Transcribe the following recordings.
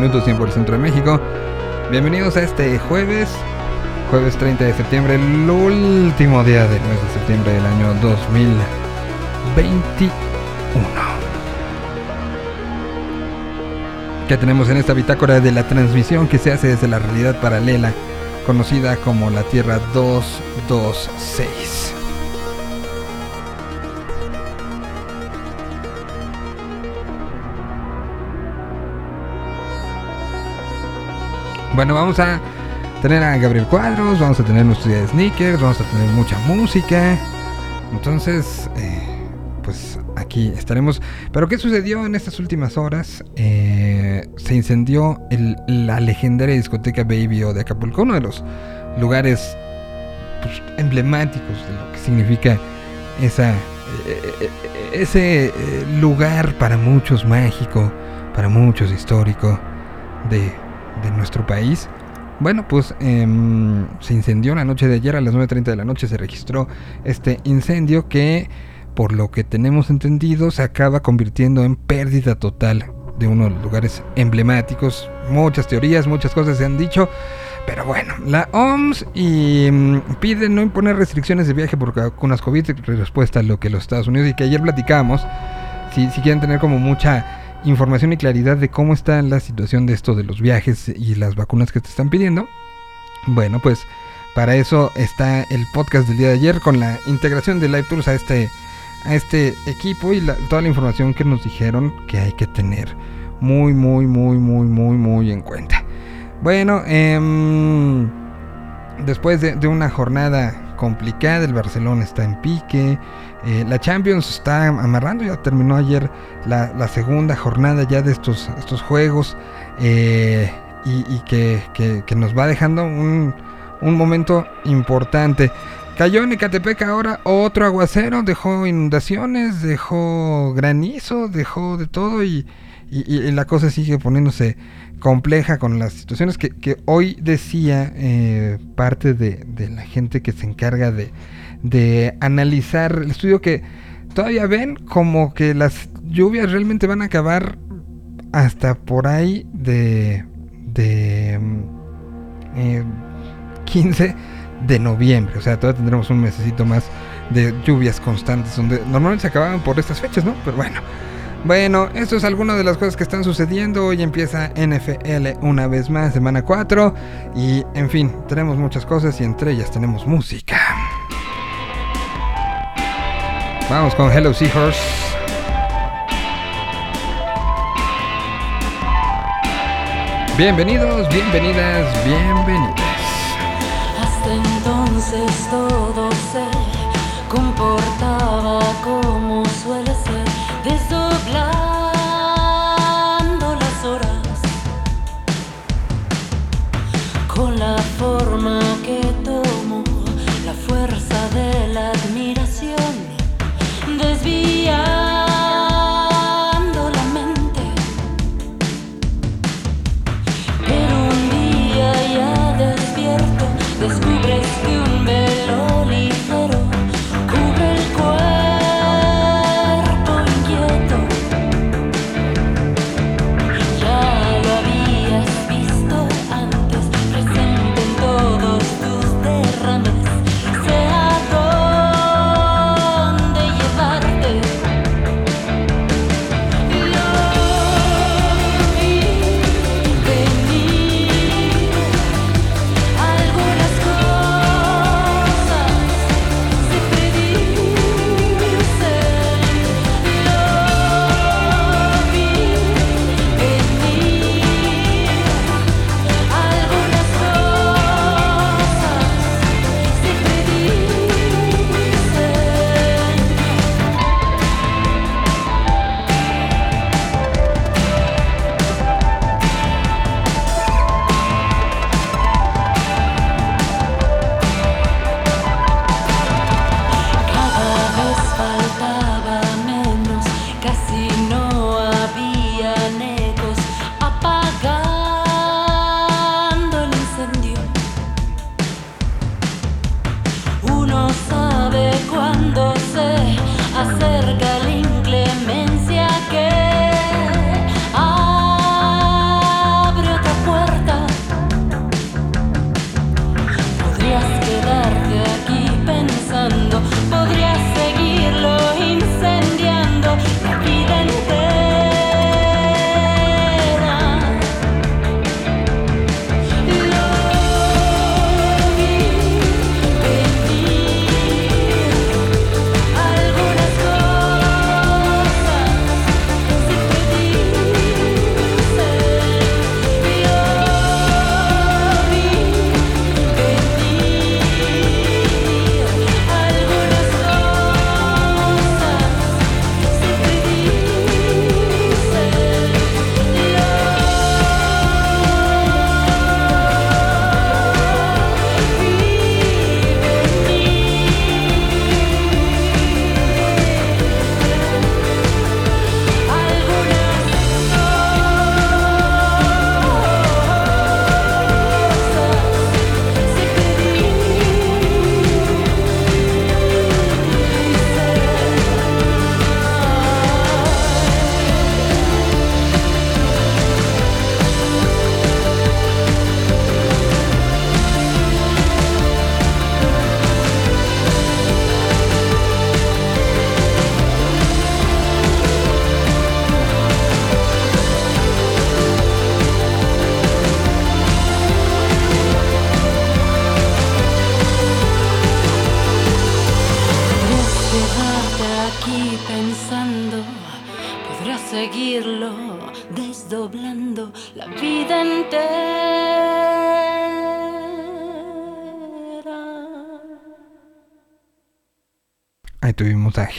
minutos tiempo del centro de México. Bienvenidos a este jueves, jueves 30 de septiembre, el último día del mes de septiembre del año 2021. Que tenemos en esta bitácora de la transmisión que se hace desde la realidad paralela, conocida como la Tierra 226. Bueno, vamos a tener a Gabriel Cuadros, vamos a tener nuestro día de sneakers, vamos a tener mucha música. Entonces, eh, pues aquí estaremos. Pero ¿qué sucedió en estas últimas horas? Eh, se incendió la legendaria discoteca Baby O de Acapulco, uno de los lugares pues, emblemáticos de lo que significa eh, ese lugar para muchos mágico, para muchos histórico de de nuestro país. Bueno, pues em, se incendió la noche de ayer a las 9.30 de la noche, se registró este incendio que, por lo que tenemos entendido, se acaba convirtiendo en pérdida total de uno de los lugares emblemáticos. Muchas teorías, muchas cosas se han dicho. Pero bueno, la OMS y, em, pide no imponer restricciones de viaje por vacunas COVID, respuesta a lo que los Estados Unidos y que ayer platicamos. Si, si quieren tener como mucha información y claridad de cómo está la situación de esto de los viajes y las vacunas que te están pidiendo, bueno, pues para eso está el podcast del día de ayer con la integración de Live Tours a este, a este equipo y toda la información que nos dijeron que hay que tener muy, muy, muy, muy, muy, muy en cuenta. Bueno, em, después de, de una jornada complicada, el Barcelona está en pique. Eh, la Champions está amarrando, ya terminó ayer la, segunda jornada ya de estos, juegos eh, y, que, nos va dejando un, momento importante. Cayó en Ecatepec ahora otro aguacero, dejó inundaciones, dejó granizo, dejó de todo y, la cosa sigue poniéndose compleja con las situaciones que, hoy decía eh, parte de, la gente que se encarga de, de analizar el estudio que todavía ven como que las lluvias realmente van a acabar hasta por ahí de, de 15 eh, de noviembre. O sea, todavía tendremos un mesecito más de lluvias constantes, donde normalmente se acababan por estas fechas, ¿no? Pero bueno. Bueno, esto es alguna de las cosas que están sucediendo. Hoy empieza NFL una vez más, semana 4. Y en fin, tenemos muchas cosas y entre ellas tenemos música. Vamos con Hello Seahorse. Bienvenidos, bienvenidas, bienvenidas. Hasta entonces todo se comportaba como suele ser, desdoblando las horas con la forma que tomó la fuerza de la admiración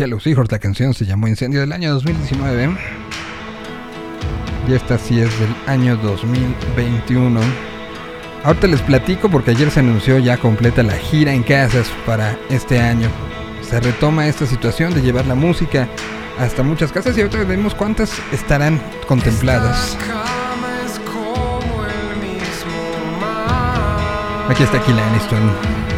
a Hello Seahorse, la canción se llamó Incendio del año 2019. Y esta sí es del año 2021. Ahorita les platico porque ayer se anunció ya completa la gira en casas para este año. Se retoma esta situación de llevar la música hasta muchas casas y ahorita vemos cuántas estarán contempladas. Aquí está Kila Aniston.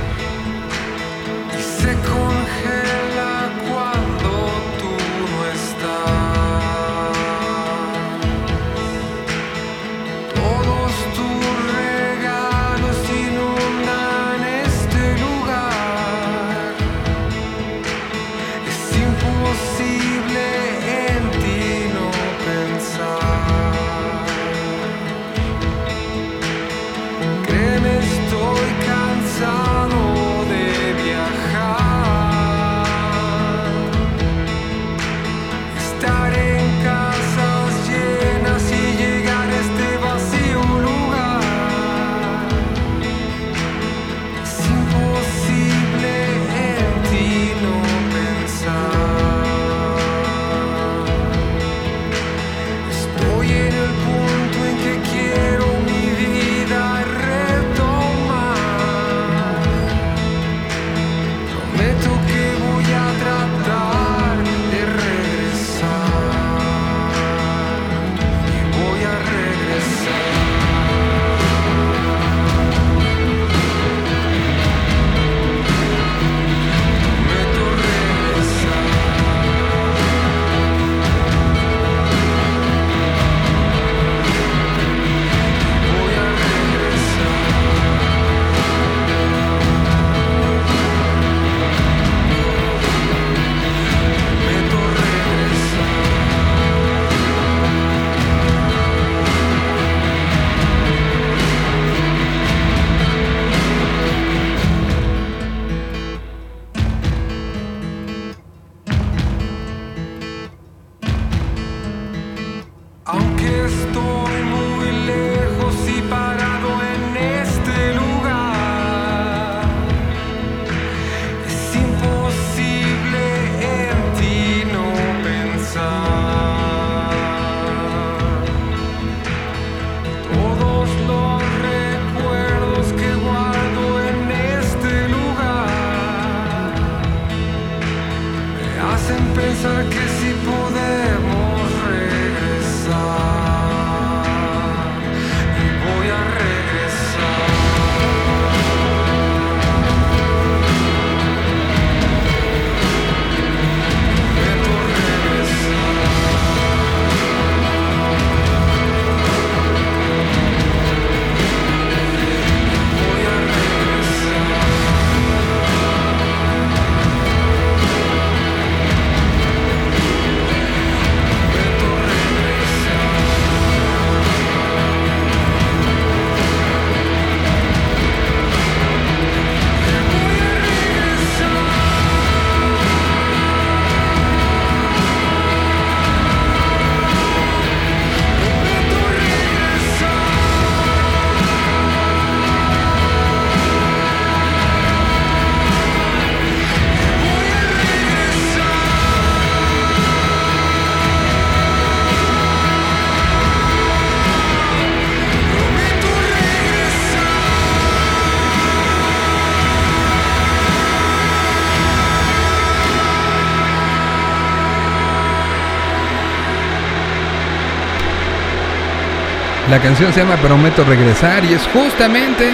La canción se llama Prometo regresar y es justamente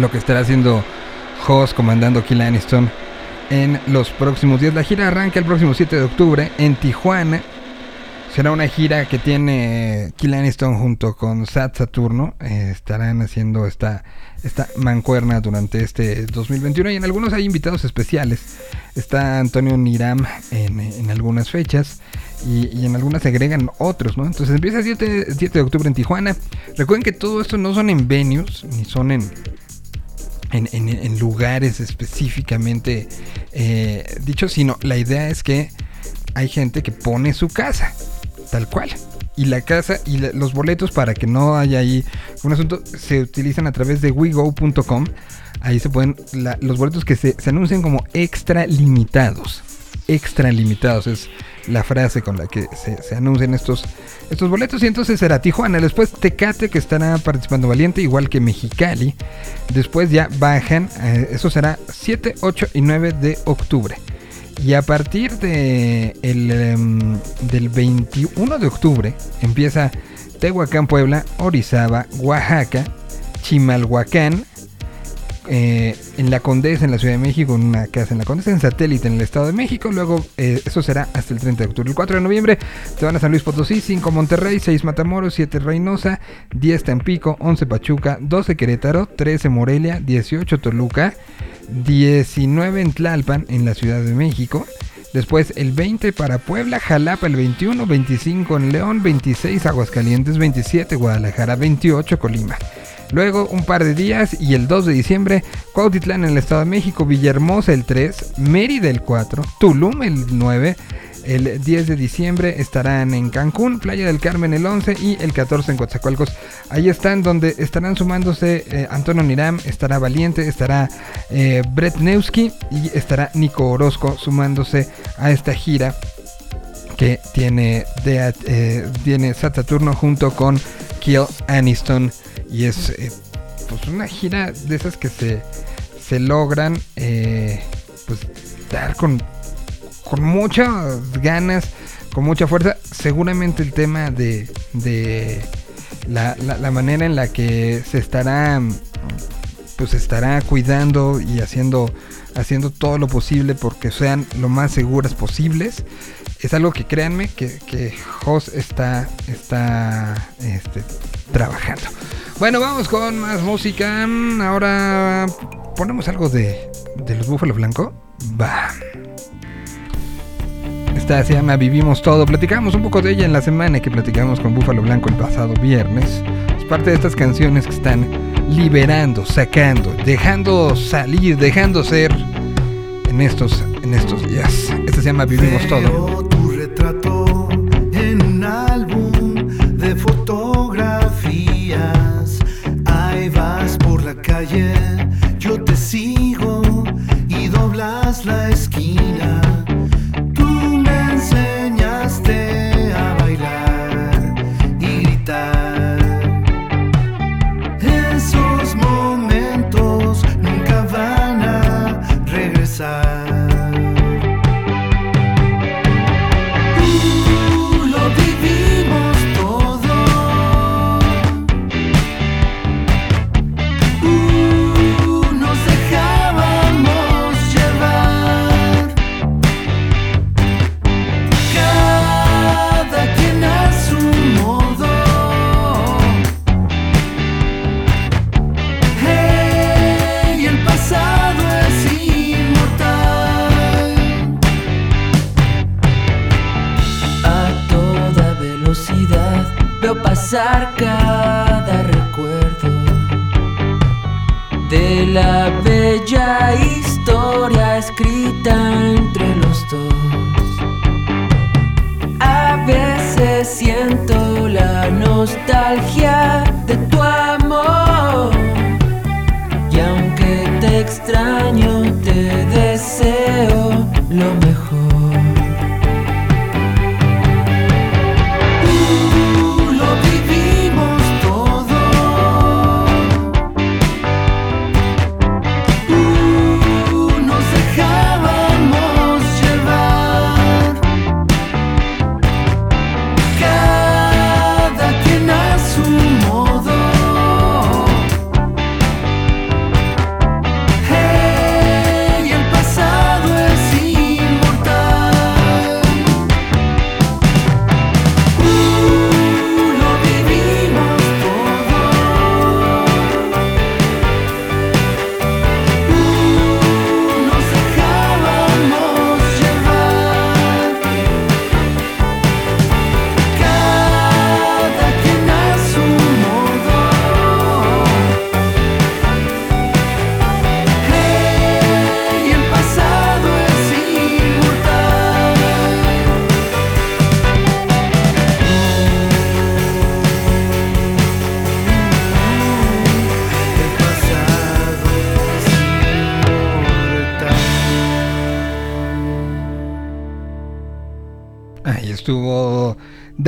lo que estará haciendo Hoss comandando Kill Aniston en los próximos días. La gira arranca el próximo 7 de octubre en Tijuana. Será una gira que tiene Kill Aniston junto con Sat Saturno. Eh, estarán haciendo esta, esta mancuerna durante este 2021 y en algunos hay invitados especiales. Está Antonio Niram en, en algunas fechas y, en algunas se agregan otros, ¿no? Entonces empieza el 7, de octubre en Tijuana. Recuerden que todo esto no son en venues, ni son en, en, lugares específicamente eh, dichos, sino la idea es que hay gente que pone su casa, tal cual. y la casa y los boletos para que no haya ahí un asunto se utilizan a través de wego.com. Ahí se pueden los boletos que se, se anuncian como extra limitados. Extra limitados es la frase con la que se, se anuncian estos, estos boletos. Y entonces será Tijuana. Después Tecate, que estará participando Valiente, igual que Mexicali. Después ya bajan. eh, eso será 7, 8 y 9 de octubre. Y a partir de el, em, del 21 de octubre empieza Tehuacán, Puebla, Orizaba, Oaxaca, Chimalhuacán, eh, en la Condesa, en la Ciudad de México, en una casa en la Condesa, en satélite en el Estado de México. Luego, eh, eso será hasta el 30 de octubre. El 4 de noviembre te van a San Luis Potosí, 5 Monterrey, 6 Matamoros, 7 Reynosa, 10 Tampico, 11 Pachuca, 12 Querétaro, 13 Morelia, 18 Toluca, 19 en Tlalpan, en la Ciudad de México. Después el 20 para Puebla, Jalapa el 21, 25 en León, 26 Aguascalientes, 27 Guadalajara, 28 Colima. Luego un par de días y el 2 de diciembre, Cuautitlán en el Estado de México, Villahermosa el 3, Mérida el 4, Tulum el 9, el 10 de diciembre estarán en Cancún, Playa del Carmen el 11 y el 14 en Coatzacoalcos. Ahí están donde estarán sumándose eh, Antonio Niram, estará Valiente, estará eh, Brett Neuski y estará Nico Orozco sumándose a esta gira que tiene, eh, tiene Saturno junto con Kill Aniston y es pues una gira de esas que se, se logran pues dar con, con muchas ganas, con mucha fuerza. Seguramente el tema de, de la, la- manera en la que se estará pues estará cuidando y haciendo haciendo todo lo posible porque sean lo más seguras posibles es algo que créanme que, que Jos está está este, trabajando. Bueno vamos con más música. Ahora ponemos algo de, de los Búfalo Blanco. Va esta se llama Vivimos Todo. Platicamos un poco de ella en la semana que platicamos con Búfalo Blanco el pasado viernes. Es parte de estas canciones que están liberando, sacando, dejando salir, dejando ser en estos, en estos días. Esta se llama Vivimos Todo.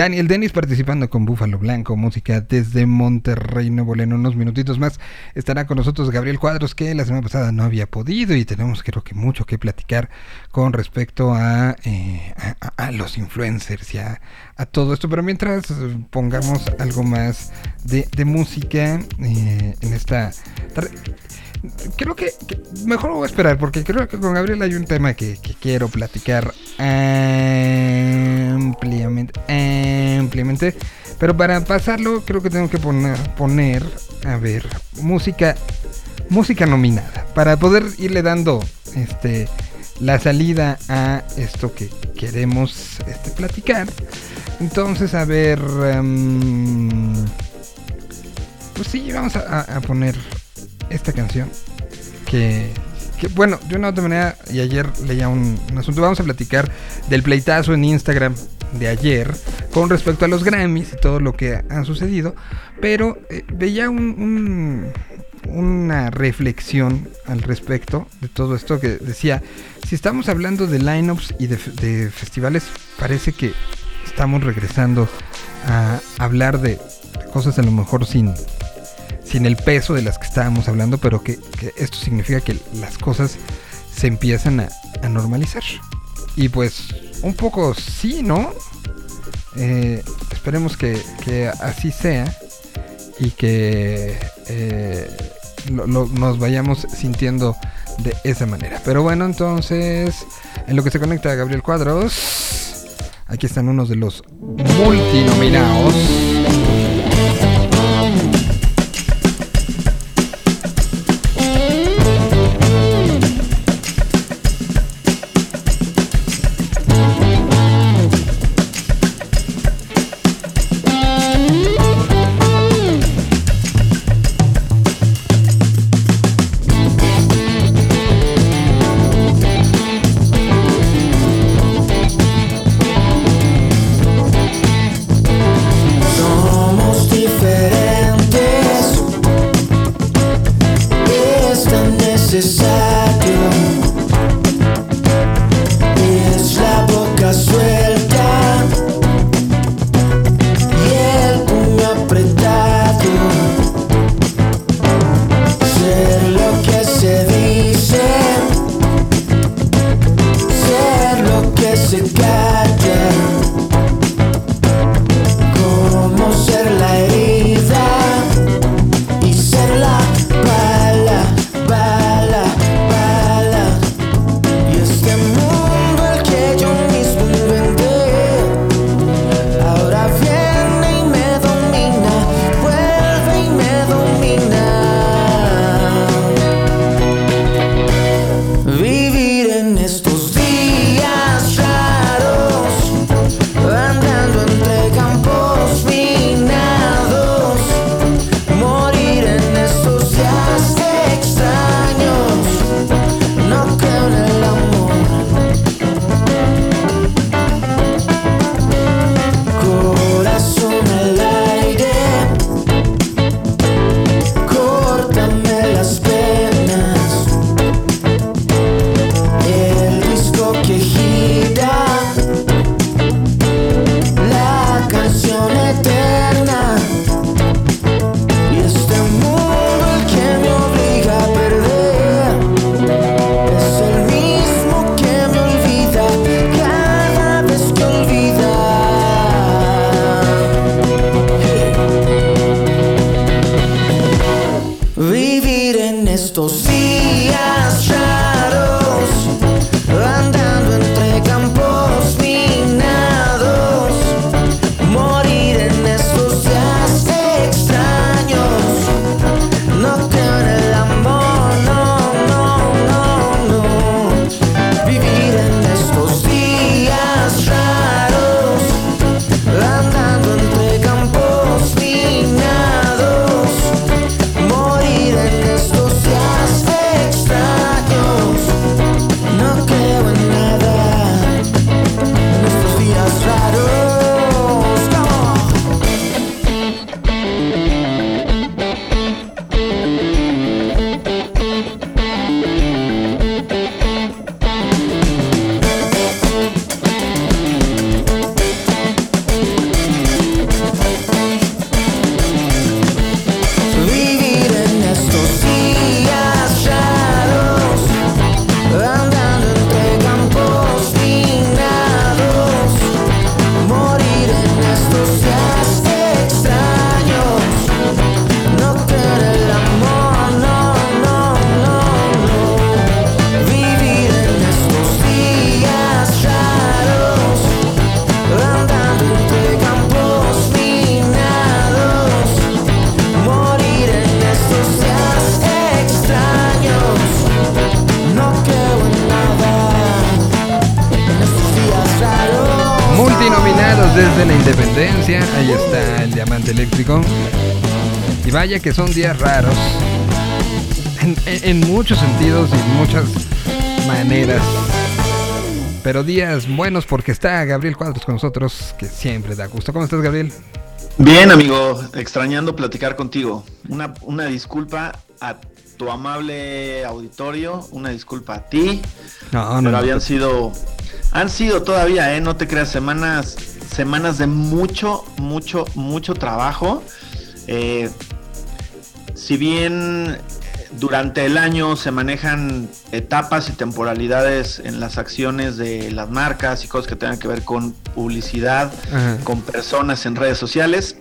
Daniel Dennis participando con Búfalo Blanco, música desde Monterrey, Nuevo León. Unos minutitos más estará con nosotros Gabriel Cuadros, que la semana pasada no había podido y tenemos creo que mucho que platicar con respecto a, eh, los influencers y a, todo esto. Pero mientras pongamos algo más de, música eh, en esta creo que, que, mejor voy a esperar porque creo que con Gabriel hay un tema que, que quiero platicar ampliamente, ampliamente. Pero para pasarlo creo que tengo que poner, poner, a ver, música, música nominada para poder irle dando, este, la salida a esto que queremos este, platicar. Entonces, a ver, um, pues sí, vamos a, poner esta canción que, bueno, de una u otra manera, y ayer leía un, asunto, vamos a platicar del pleitazo en Instagram de ayer con respecto a los Grammys y todo lo que ha sucedido, pero eh, veía un, un, una reflexión al respecto de todo esto que decía, si estamos hablando de lineups y de, de festivales, parece que estamos regresando a hablar de cosas a lo mejor sin sin el peso de las que estábamos hablando, pero que, que esto significa que las cosas se empiezan a, a, normalizar. Y pues un poco sí, ¿no? Eh, esperemos que, que, así sea y que eh, nos vayamos sintiendo de esa manera. Pero bueno, entonces, en lo que se conecta a Gabriel Cuadros, aquí están unos de los multinominados. Vaya que son días raros. En, en- en muchos sentidos y muchas maneras. Pero días buenos porque está Gabriel Cuadros con nosotros, que siempre da gusto. ¿Cómo estás, Gabriel? Bien, amigo, extrañando platicar contigo. Una, una disculpa a tu amable auditorio, una disculpa a ti, No, pero no, no. habían sido, han sido todavía, eh, no te creas, semanas, semanas de mucho, mucho, mucho trabajo. Eh, si bien durante el año se manejan etapas y temporalidades en las acciones de las marcas y cosas que tengan que ver con publicidad, Ajá. con personas en redes sociales.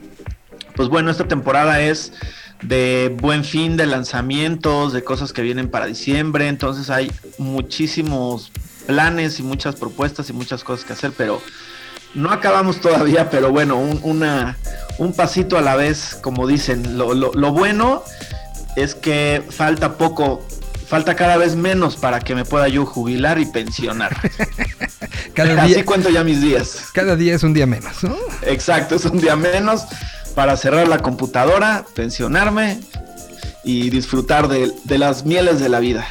Pues bueno, esta temporada es de buen fin, de lanzamientos, de cosas que vienen para diciembre, entonces hay muchísimos planes y muchas propuestas y muchas cosas que hacer, pero no acabamos todavía, pero bueno, un, una, un pasito a la vez, como dicen, lo, lo- lo bueno es que falta poco, falta cada vez menos para que me pueda yo jubilar y pensionar. Cada Así día, cuento ya mis días. cada día es un día menos, ¿no? Exacto, es un día menos para cerrar la computadora, pensionarme y disfrutar de, de las mieles de la vida.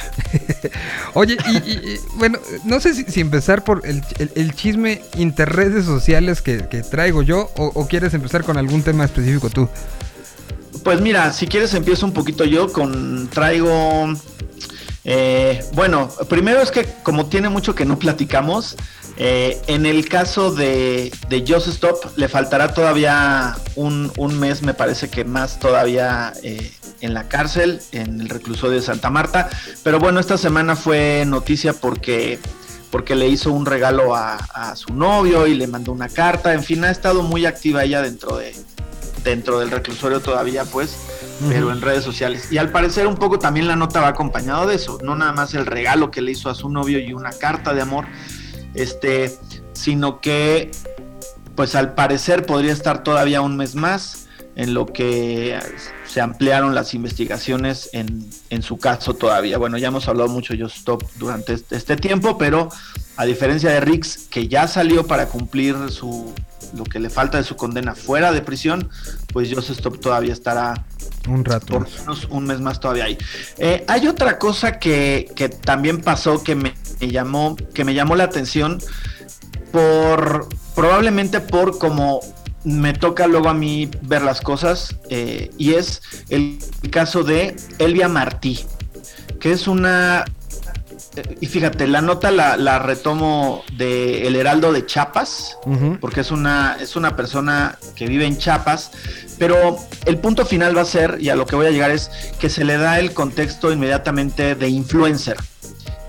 Oye, y, y- y, bueno, no sé si, si empezar por el, el- el chisme interredes sociales que, que traigo yo o, o quieres empezar con algún tema específico tú. Pues mira, si quieres empiezo un poquito yo con traigo eh, bueno, primero es que como tiene mucho que no platicamos, eh, en el caso de, de Just Stop le faltará todavía un, un mes, me parece que más todavía eh, en la cárcel, en el reclusorio de Santa Marta. Pero bueno, esta semana fue noticia porque, porque le hizo un regalo a, a su novio y le mandó una carta. En fin, ha estado muy activa ella dentro de dentro del reclusorio todavía, pues, pero en redes sociales. Y al parecer un poco también la nota va acompañado de eso, no nada más el regalo que le hizo a su novio y una carta de amor, este, sino que, pues al parecer podría estar todavía un mes más en lo que se ampliaron las investigaciones en, en su caso todavía. Bueno, ya hemos hablado mucho de Just Stop durante este, este tiempo, pero a diferencia de Rix, que ya salió para cumplir su lo que le falta de su condena fuera de prisión, pues Just Stop todavía estará Un rato. por lo menos un mes más todavía ahí. Eh, hay otra cosa que, que también pasó que me, me llamó, que me llamó la atención por probablemente por como me toca luego a mí ver las cosas eh, y es el caso de Elvia Martí, que es una eh, y fíjate, la nota la, la retomo de El Heraldo de Chiapas, porque es una, es una persona que vive en Chiapas, pero el punto final va a ser, y a lo que voy a llegar es que se le da el contexto inmediatamente de influencer.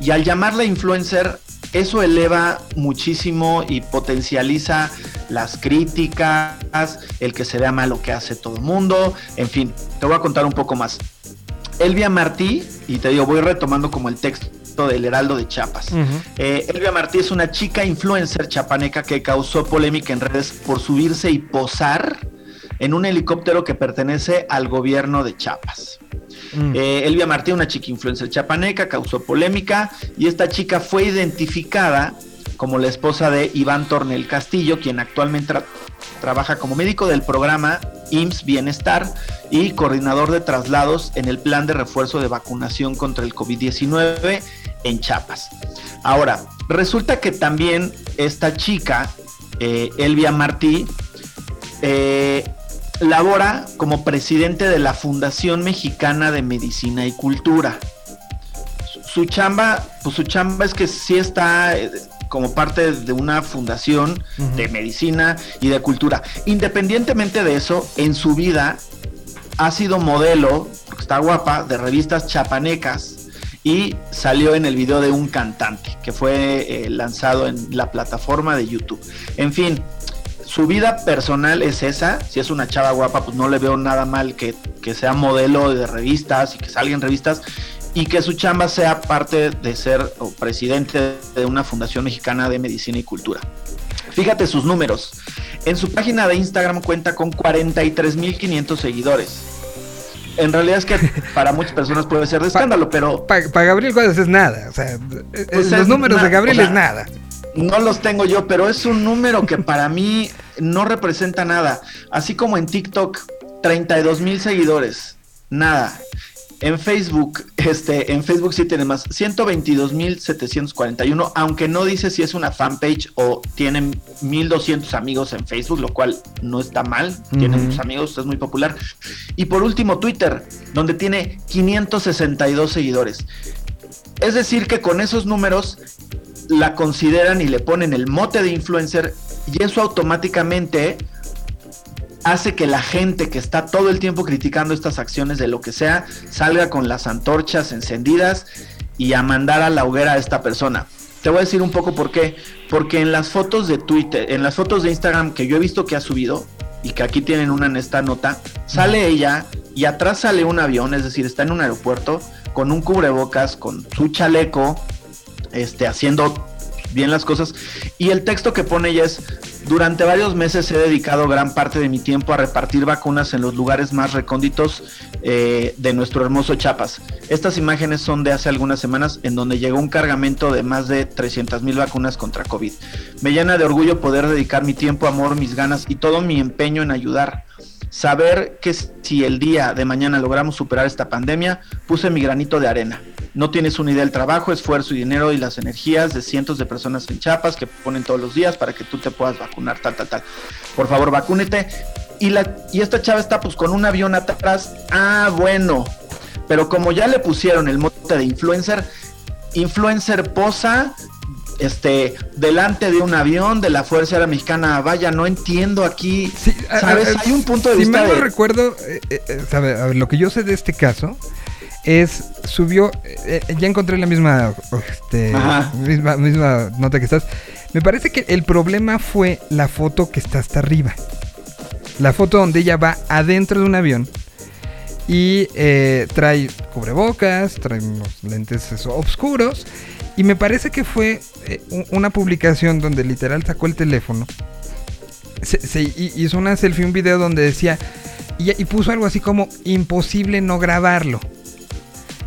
Y al llamarla influencer, eso eleva muchísimo y potencializa las críticas, el que se vea mal lo que hace todo el mundo, en fin, te voy a contar un poco más. Elvia Martí, y te digo, voy retomando como el texto del Heraldo de Chiapas. Eh, Elvia Martí es una chica influencer chapaneca que causó polémica en redes por subirse y posar en un helicóptero que pertenece al gobierno de Chiapas. Mm. Eh, Elvia Martí, una chica influencer chapaneca, causó polémica y esta chica fue identificada como la esposa de Iván Tornel Castillo, quien actualmente tra- trabaja como médico del programa IMSS Bienestar y coordinador de traslados en el plan de refuerzo de vacunación contra el COVID-19 en Chiapas. Ahora, resulta que también esta chica, eh, Elvia Martí, eh, labora como presidente de la Fundación Mexicana de Medicina y Cultura. Su, chamba, pues su chamba es que sí está eh, como parte de una fundación de medicina y de cultura. Independientemente de eso, en su vida ha sido modelo, porque está guapa, de revistas chapanecas y salió en el video de un cantante que fue eh, lanzado en la plataforma de YouTube. En fin, su vida personal es esa. Si es una chava guapa, pues no le veo nada mal que, que sea modelo de revistas y que salga en revistas y que su chamba sea parte de ser o presidente de una fundación mexicana de medicina y cultura. Fíjate sus números. En su página de Instagram cuenta con 43.500 seguidores. En realidad es que para muchas personas puede ser de escándalo, pero Para Gabriel Cuadros es nada. O sea, Pues los números de Gabriel o sea, es nada. No los tengo yo, pero es un número que para mí no representa nada. Así como en TikTok, 32 mil seguidores, nada. En Facebook, este, en Facebook sí tiene más, 122.741, aunque no dice si es una fanpage o tienen 1.200 amigos en Facebook, lo cual no está mal, tiene muchos amigos, es muy popular. Y por último, Twitter, donde tiene 562 seguidores. Es decir, que con esos números la consideran y le ponen el mote de influencer y eso automáticamente hace que la gente que está todo el tiempo criticando estas acciones de lo que sea salga con las antorchas encendidas y a mandar a la hoguera a esta persona. Te voy a decir un poco por qué. Porque en las fotos de Twitter, en las fotos de Instagram que yo he visto que ha subido y que aquí tienen una en esta nota, sale ella y atrás sale un avión, es decir, está en un aeropuerto con un cubrebocas, con su chaleco, este, haciendo bien las cosas. Y el texto que pone ella es, durante varios meses he dedicado gran parte de mi tiempo a repartir vacunas en los lugares más recónditos eh, de nuestro hermoso Chiapas. Estas imágenes son de hace algunas semanas en donde llegó un cargamento de más de 300 mil vacunas contra COVID. Me llena de orgullo poder dedicar mi tiempo, amor, mis ganas y todo mi empeño en ayudar. Saber que si el día de mañana logramos superar esta pandemia, puse mi granito de arena. No tienes una idea del trabajo, esfuerzo y dinero y las energías de cientos de personas en Chiapas que ponen todos los días para que tú te puedas vacunar, tal, tal, tal. Por favor, vacúnete. Y, la, y esta chava está pues con un avión atrás. Ah, bueno. Pero como ya le pusieron el mote de influencer, influencer posa este delante de un avión de la Fuerza Aérea Mexicana. Vaya, no entiendo aquí. Sí, ¿Sabes? a- Hay un punto de si vista mal no de- recuerdo, eh, eh, eh, sabe, a ver, lo que yo sé de este caso es subió, eh, eh, ya encontré la misma, este, misma, misma nota que estás. Me parece que el problema fue la foto que está hasta arriba. La foto donde ella va adentro de un avión y eh, trae cubrebocas, trae unos lentes eso, oscuros. Y me parece que fue eh, una publicación donde literal sacó el teléfono. Se, se hi- hizo una selfie, un video donde decía. Y, y puso algo así como imposible no grabarlo.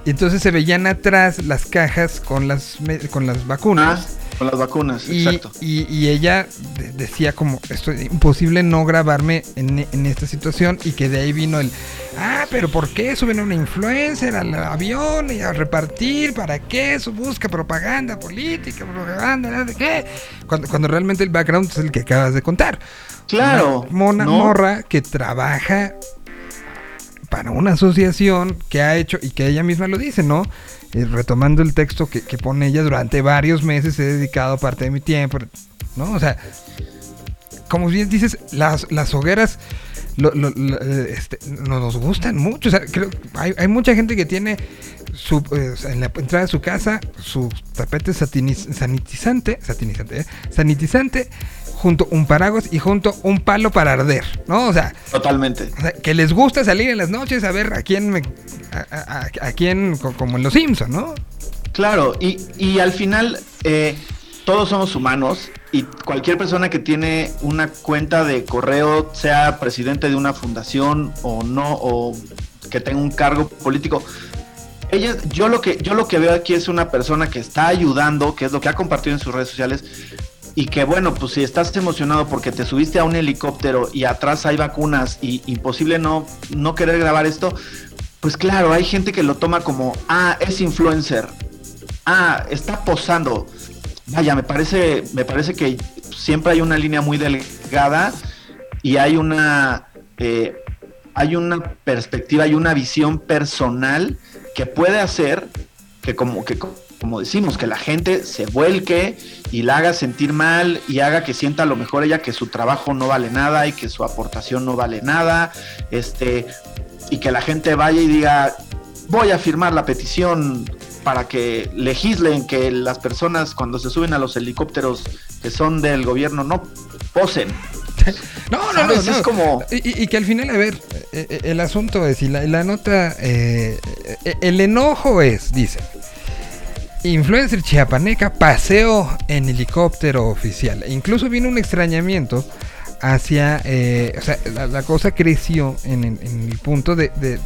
Y entonces se veían atrás las cajas con las, con las Ah, vacunas. con las vacunas, Y, exacto. y- y ella de- decía como, esto es imposible no grabarme en, en esta situación y que de ahí vino el, ah, pero ¿por qué suben a una influencer al avión y a repartir? ¿Para qué? Eso busca propaganda política, propaganda, sé qué. Cuando, cuando realmente el background es el que acabas de contar. Claro. Una mona ¿no? morra que trabaja para una asociación que ha hecho, y que ella misma lo dice, ¿no? Eh, retomando el texto que, que pone ella, durante varios meses he dedicado parte de mi tiempo, ¿no? O sea, como bien dices, las, las hogueras lo- lo- lo- eh, este, nos gustan mucho. O sea, creo hay, hay mucha gente que tiene su, eh, en la entrada de su casa su tapete satiniz- sanitizante, satinizante, ¿eh? sanitizante, junto un paraguas y junto un palo para arder, ¿no? O sea, Totalmente. o sea, que les gusta salir en las noches a ver a quién me, a, a- a- a quién, co- como en los Simpson, ¿no? Claro, y, y al final eh, todos somos humanos y cualquier persona que tiene una cuenta de correo, sea presidente de una fundación o no, o que tenga un cargo político, ella, yo lo que yo lo que veo aquí es una persona que está ayudando, que es lo que ha compartido en sus redes sociales y que bueno, pues si estás emocionado porque te subiste a un helicóptero y atrás hay vacunas y imposible no no querer grabar esto, pues claro, hay gente que lo toma como, ah, es influencer, ah, está posando. Vaya, me parece, me parece que siempre hay una línea muy delgada y hay una, eh, hay una perspectiva y una visión personal que puede hacer que como que como decimos que la gente se vuelque y la haga sentir mal y haga que sienta a lo mejor ella que su trabajo no vale nada y que su aportación no vale nada, este y que la gente vaya y diga voy a firmar la petición para que legislen que las personas cuando se suben a los helicópteros que son del gobierno no posen. No, no, no. Es como- Y, que al final, a ver, eh, eh, el asunto es, y la, la nota, eh, eh, el enojo es, dice, influencer chiapaneca, paseo en helicóptero oficial. Incluso viene un extrañamiento hacia, eh, o sea, la, cosa creció en, el- en el punto de, de-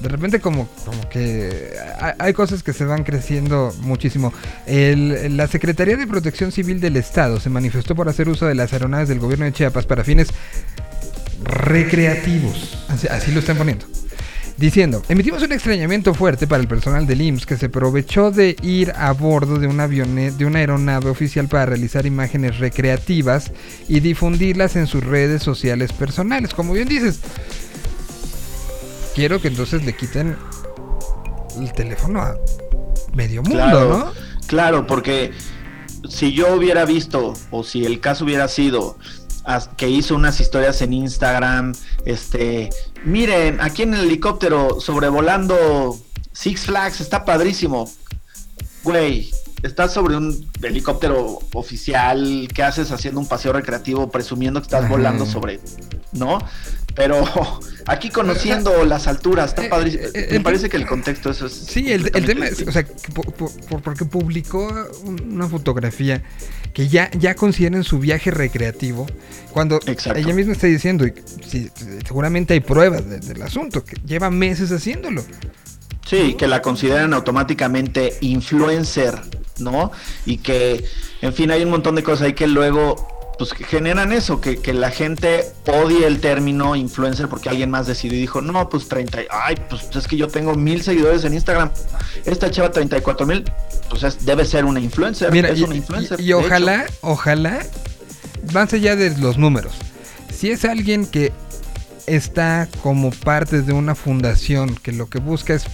de repente como, como que hay, cosas que se van creciendo muchísimo. El- la Secretaría de Protección Civil del Estado se manifestó por hacer uso de las aeronaves del gobierno de Chiapas para fines recreativos. Así lo están poniendo. Diciendo, emitimos un extrañamiento fuerte para el personal del IMSS que se aprovechó de ir a bordo de, un avione- de una aeronave oficial para realizar imágenes recreativas y difundirlas en sus redes sociales personales. Como bien dices, quiero que entonces le quiten el teléfono a medio mundo, Claro, ¿no? claro, porque si yo hubiera visto, o si el caso hubiera sido que hizo unas historias en Instagram, este, miren, aquí en el helicóptero sobrevolando Six Flags, está padrísimo. Güey, estás sobre un helicóptero oficial, ¿qué haces haciendo un paseo recreativo presumiendo que estás Ajá. volando sobre, ¿no? Pero aquí conociendo las alturas, Eh, está padrísimo. eh, eh, Me parece que el contexto eso es Sí, el, el tema es, o sea, por- porque publicó un- una fotografía que ya, ya consideren su viaje recreativo, cuando Exacto. ella misma está diciendo, y sí, seguramente hay pruebas de- del asunto, que lleva meses haciéndolo. Sí, que la consideran automáticamente influencer, ¿no? Y que, en fin, hay un montón de cosas ahí que luego, pues, que generan eso, que, que la gente odie el término influencer porque alguien más decidió y dijo, no, pues 30, y- ay, pues es que yo tengo mil seguidores en Instagram, esta chava 34 mil, pues es- debe ser una influencer, Mira, es y, una influencer. y- ojalá, ojalá, más allá de los números, si es alguien que está como parte de una fundación que lo que busca es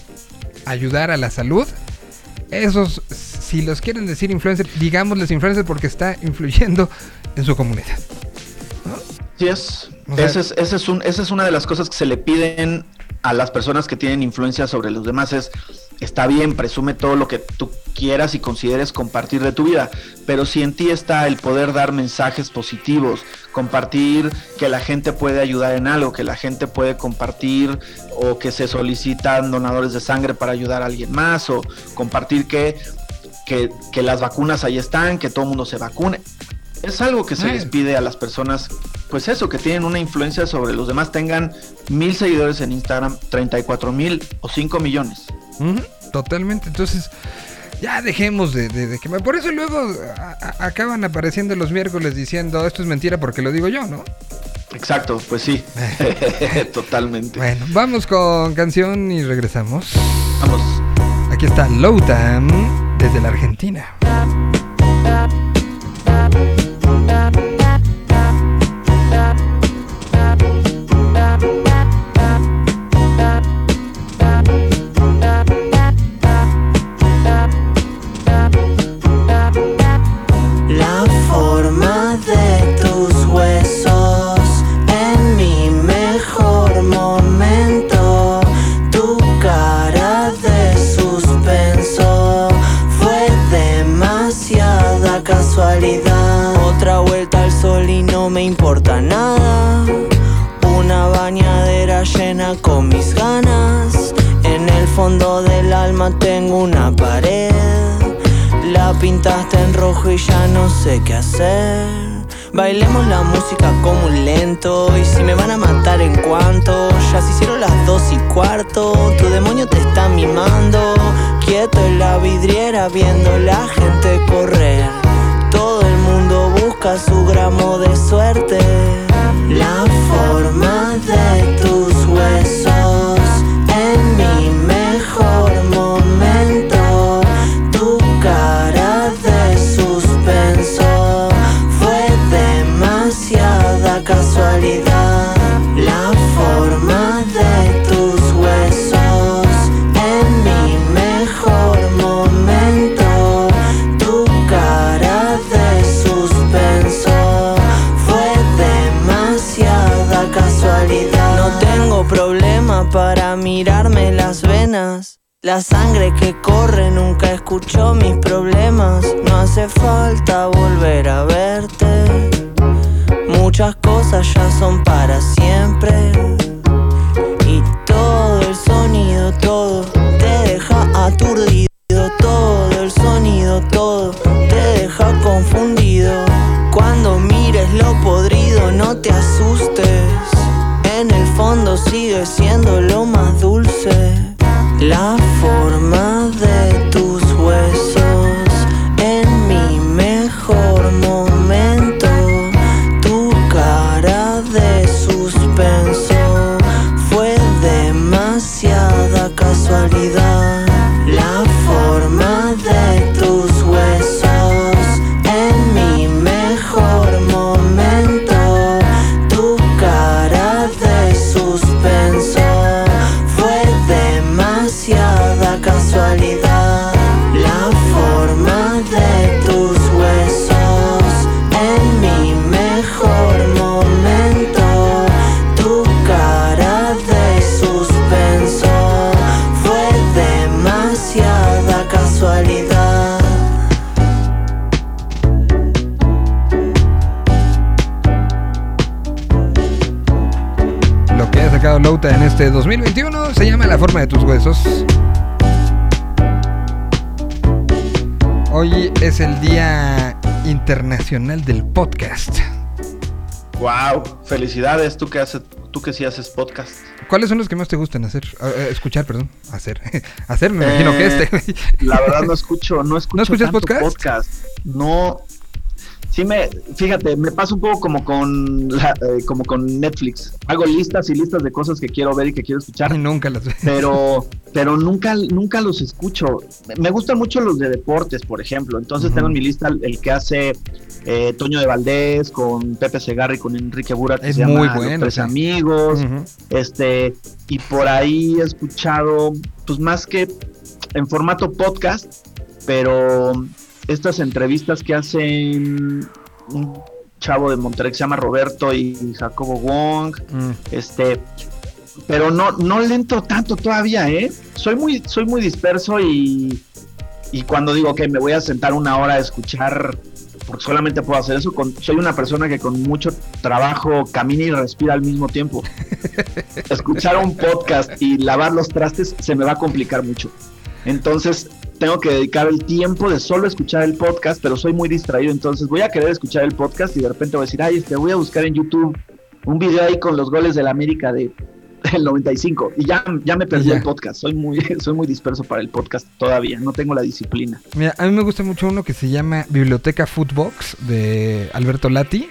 ayudar a la salud, esos, si los quieren decir influencer, digámosles influencer porque está influyendo en su comunidad. Sí es. O sea- ese es, ese es un, esa es una de las cosas que se le piden a las personas que tienen influencia sobre los demás. Es, está bien, presume todo lo que tú quieras y consideres compartir de tu vida, pero si en ti está el poder dar mensajes positivos, compartir que la gente puede ayudar en algo, que la gente puede compartir o que se solicitan donadores de sangre para ayudar a alguien más, o compartir que, que, que las vacunas ahí están, que todo el mundo se vacune. Es algo que se les pide a las personas, pues eso, que tienen una influencia sobre los demás, tengan mil seguidores en Instagram, 34 mil o 5 millones. Totalmente. Entonces, ya dejemos de, de, de que... Por eso luego a- a- acaban apareciendo los miércoles diciendo esto es mentira porque lo digo yo, ¿no? Exacto, pues sí, totalmente. Bueno, vamos con canción y regresamos. Vamos. Aquí está Lowtam desde la Argentina. En el fondo del alma tengo una pared. La pintaste en rojo y ya no sé qué hacer. Bailemos la música como un lento. Y si me van a matar en cuanto, ya se hicieron las dos y cuarto. Tu demonio te está mimando. Quieto en la vidriera viendo la gente correr. Todo el mundo busca su gramo de suerte. La forma de tus La sangre que corre nunca escuchó mis problemas. No hace falta volver a verte. Muchas cosas ya son para siempre. Y todo el sonido, todo te deja aturdido. Todo el sonido, todo te deja confundido. Cuando mires lo podrido, no te asustes. En el fondo sigue siendo lo más dulce. La este 2021 se llama La forma de tus huesos. Hoy es el Día Internacional del Podcast. Wow, felicidades, tú que haces, tú que sí haces podcast. ¿Cuáles son los que más te gustan hacer? Escuchar, perdón. Hacer. hacer, me imagino que Eh, este. La verdad no escucho, no escucho escuchas tanto podcast? No. Sí me, fíjate, me pasa un poco como con la- eh, como con Netflix. Hago listas y listas de cosas que quiero ver y que quiero escuchar, Ay, nunca las pero pero nunca nunca los escucho. Me- gustan mucho los de deportes, por ejemplo. Entonces tengo en mi lista el- que hace eh, Toño de Valdés con Pepe Segarra y con Enrique Burak, que Es se muy llama Los bueno, Tres sí. Amigos. Este, y por ahí he escuchado, pues más que en formato podcast, pero estas entrevistas que hacen un chavo de Monterrey que se llama Roberto y Jacobo Wong, Mm. este, pero no, no le entro tanto todavía, ¿eh? Soy muy, soy muy disperso y, y cuando digo que me voy a sentar una hora a escuchar, porque solamente puedo hacer eso, con- soy una persona que con mucho trabajo camina y respira al mismo tiempo. Escuchar un podcast y lavar los trastes se me va a complicar mucho. Entonces tengo que dedicar el tiempo de solo escuchar el podcast, pero soy muy distraído, entonces voy a querer escuchar el podcast y de repente voy a decir, ay, este, voy a buscar en YouTube un video ahí con los goles del América de del 95 y ya, ya me perdí Ya. el podcast. Soy muy, soy muy disperso para el podcast todavía, no tengo la disciplina. Mira, a mí me gusta mucho uno que se llama Biblioteca Footbox de Alberto Lati.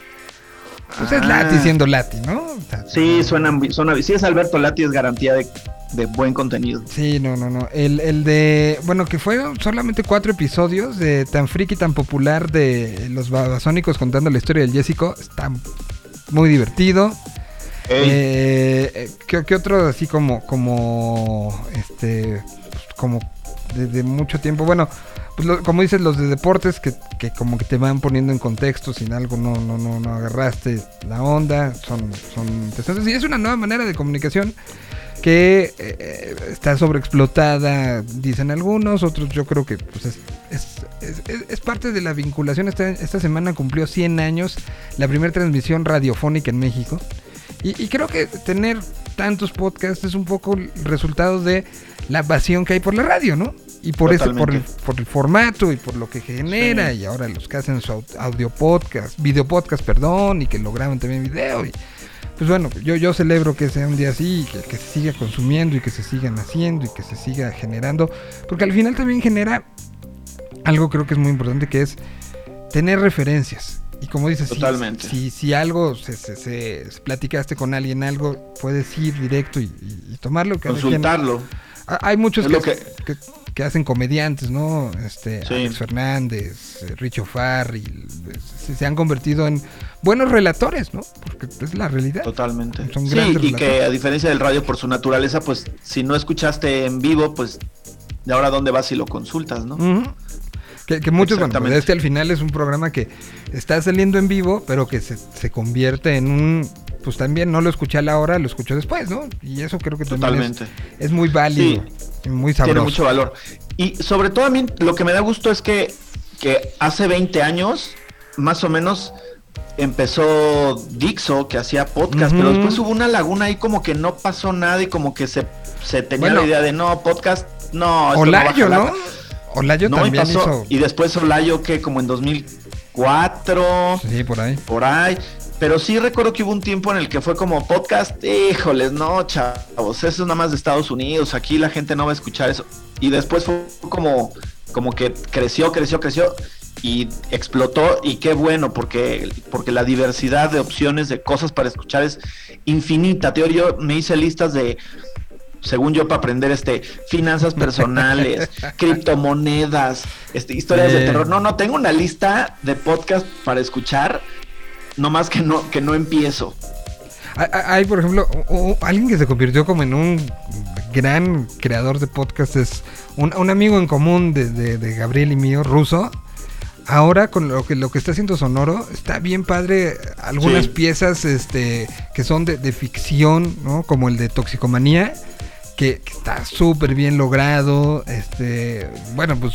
Pues es Ah. Lati siendo Lati, ¿no? O sea, Sí, suena, suena, si es Alberto Lati es garantía de, de buen contenido. Sí, no, no, no. El, el de. Bueno, que fueron solamente cuatro episodios de tan friki, tan popular de los babasónicos contando la historia del Jessico. Está muy divertido. Eh, eh, ¿qué, qué otro así como. como. este. pues, como. de, de mucho tiempo? Bueno. Pues lo- como dices, los de deportes que, que como que te van poniendo en contexto, sin algo no, no, no, no agarraste la onda, son, son interesantes. Y es una nueva manera de comunicación que eh, está sobreexplotada, dicen algunos, otros yo creo que pues, es, es- es- es- es parte de la vinculación. Esta, esta semana cumplió 100 años la primera transmisión radiofónica en México. Y, y creo que tener tantos podcasts es un poco el resultado de la pasión que hay por la radio, ¿no? Y por ese, por el, por el formato y por lo que genera, Sí. y ahora los que hacen su au- audio podcast, video podcast, perdón, y que lo graban también video. Y, pues bueno, yo, yo celebro que sea un día así, que, que se siga consumiendo y que se sigan haciendo y que se siga generando, porque al final también genera algo creo que es muy importante que es tener referencias. Y como dices, si- Totalmente. Si, si, algo se, se- se- platicaste con alguien algo, puedes ir directo y, y- y tomarlo. quien- Consultarlo. Hay muchos que, que- que- que hacen comediantes, ¿no? Este, Sí. Alex Fernández, Richo eh, se, se han convertido en buenos relatores, ¿no? Porque es la realidad. Totalmente. Son Sí, grandes y que a diferencia del radio por su naturaleza, pues si no escuchaste en vivo, pues de ahora dónde vas y lo consultas, ¿no? Que, que muchos, bueno, pues este al final es un programa que está saliendo en vivo, pero que se, se convierte en un, pues también no lo escuché a la hora, lo escucho después, ¿no? Y eso creo que también es, Totalmente. es muy válido, y muy sabroso. Tiene mucho valor. Y sobre todo a mí lo que me da gusto es que, que hace 20 años, más o menos, empezó Dixo, que hacía podcast, pero después hubo una laguna ahí como que no pasó nada y como que se, se tenía Bueno. la idea de no, podcast, no. Olayo, no ¿no? jalar". Olayo No, y también pasó. hizo. Y después Olayo, que como en 2004, Sí, por ahí. por ahí. Pero sí recuerdo que hubo un tiempo en el que fue como podcast, híjoles, no, chavos, eso es nada más de Estados Unidos, aquí la gente no va a escuchar eso. Y después fue como, como que creció, creció, creció y explotó y qué bueno porque porque la diversidad de opciones de cosas para escuchar es infinita. Tío, yo me hice listas de según yo para aprender este finanzas personales, criptomonedas, este historias de terror. No, no, tengo una lista de podcast para escuchar, no más que no que no empiezo. Hay, por ejemplo, alguien que se convirtió como en un gran creador de podcast es un, un amigo en común de, de- de Gabriel y mío, ruso. Ahora con lo que lo que está haciendo Sonoro, está bien padre algunas Sí. piezas este que son de, de ficción, ¿no? Como el de Toxicomanía, que, que está súper bien logrado. Este, bueno, pues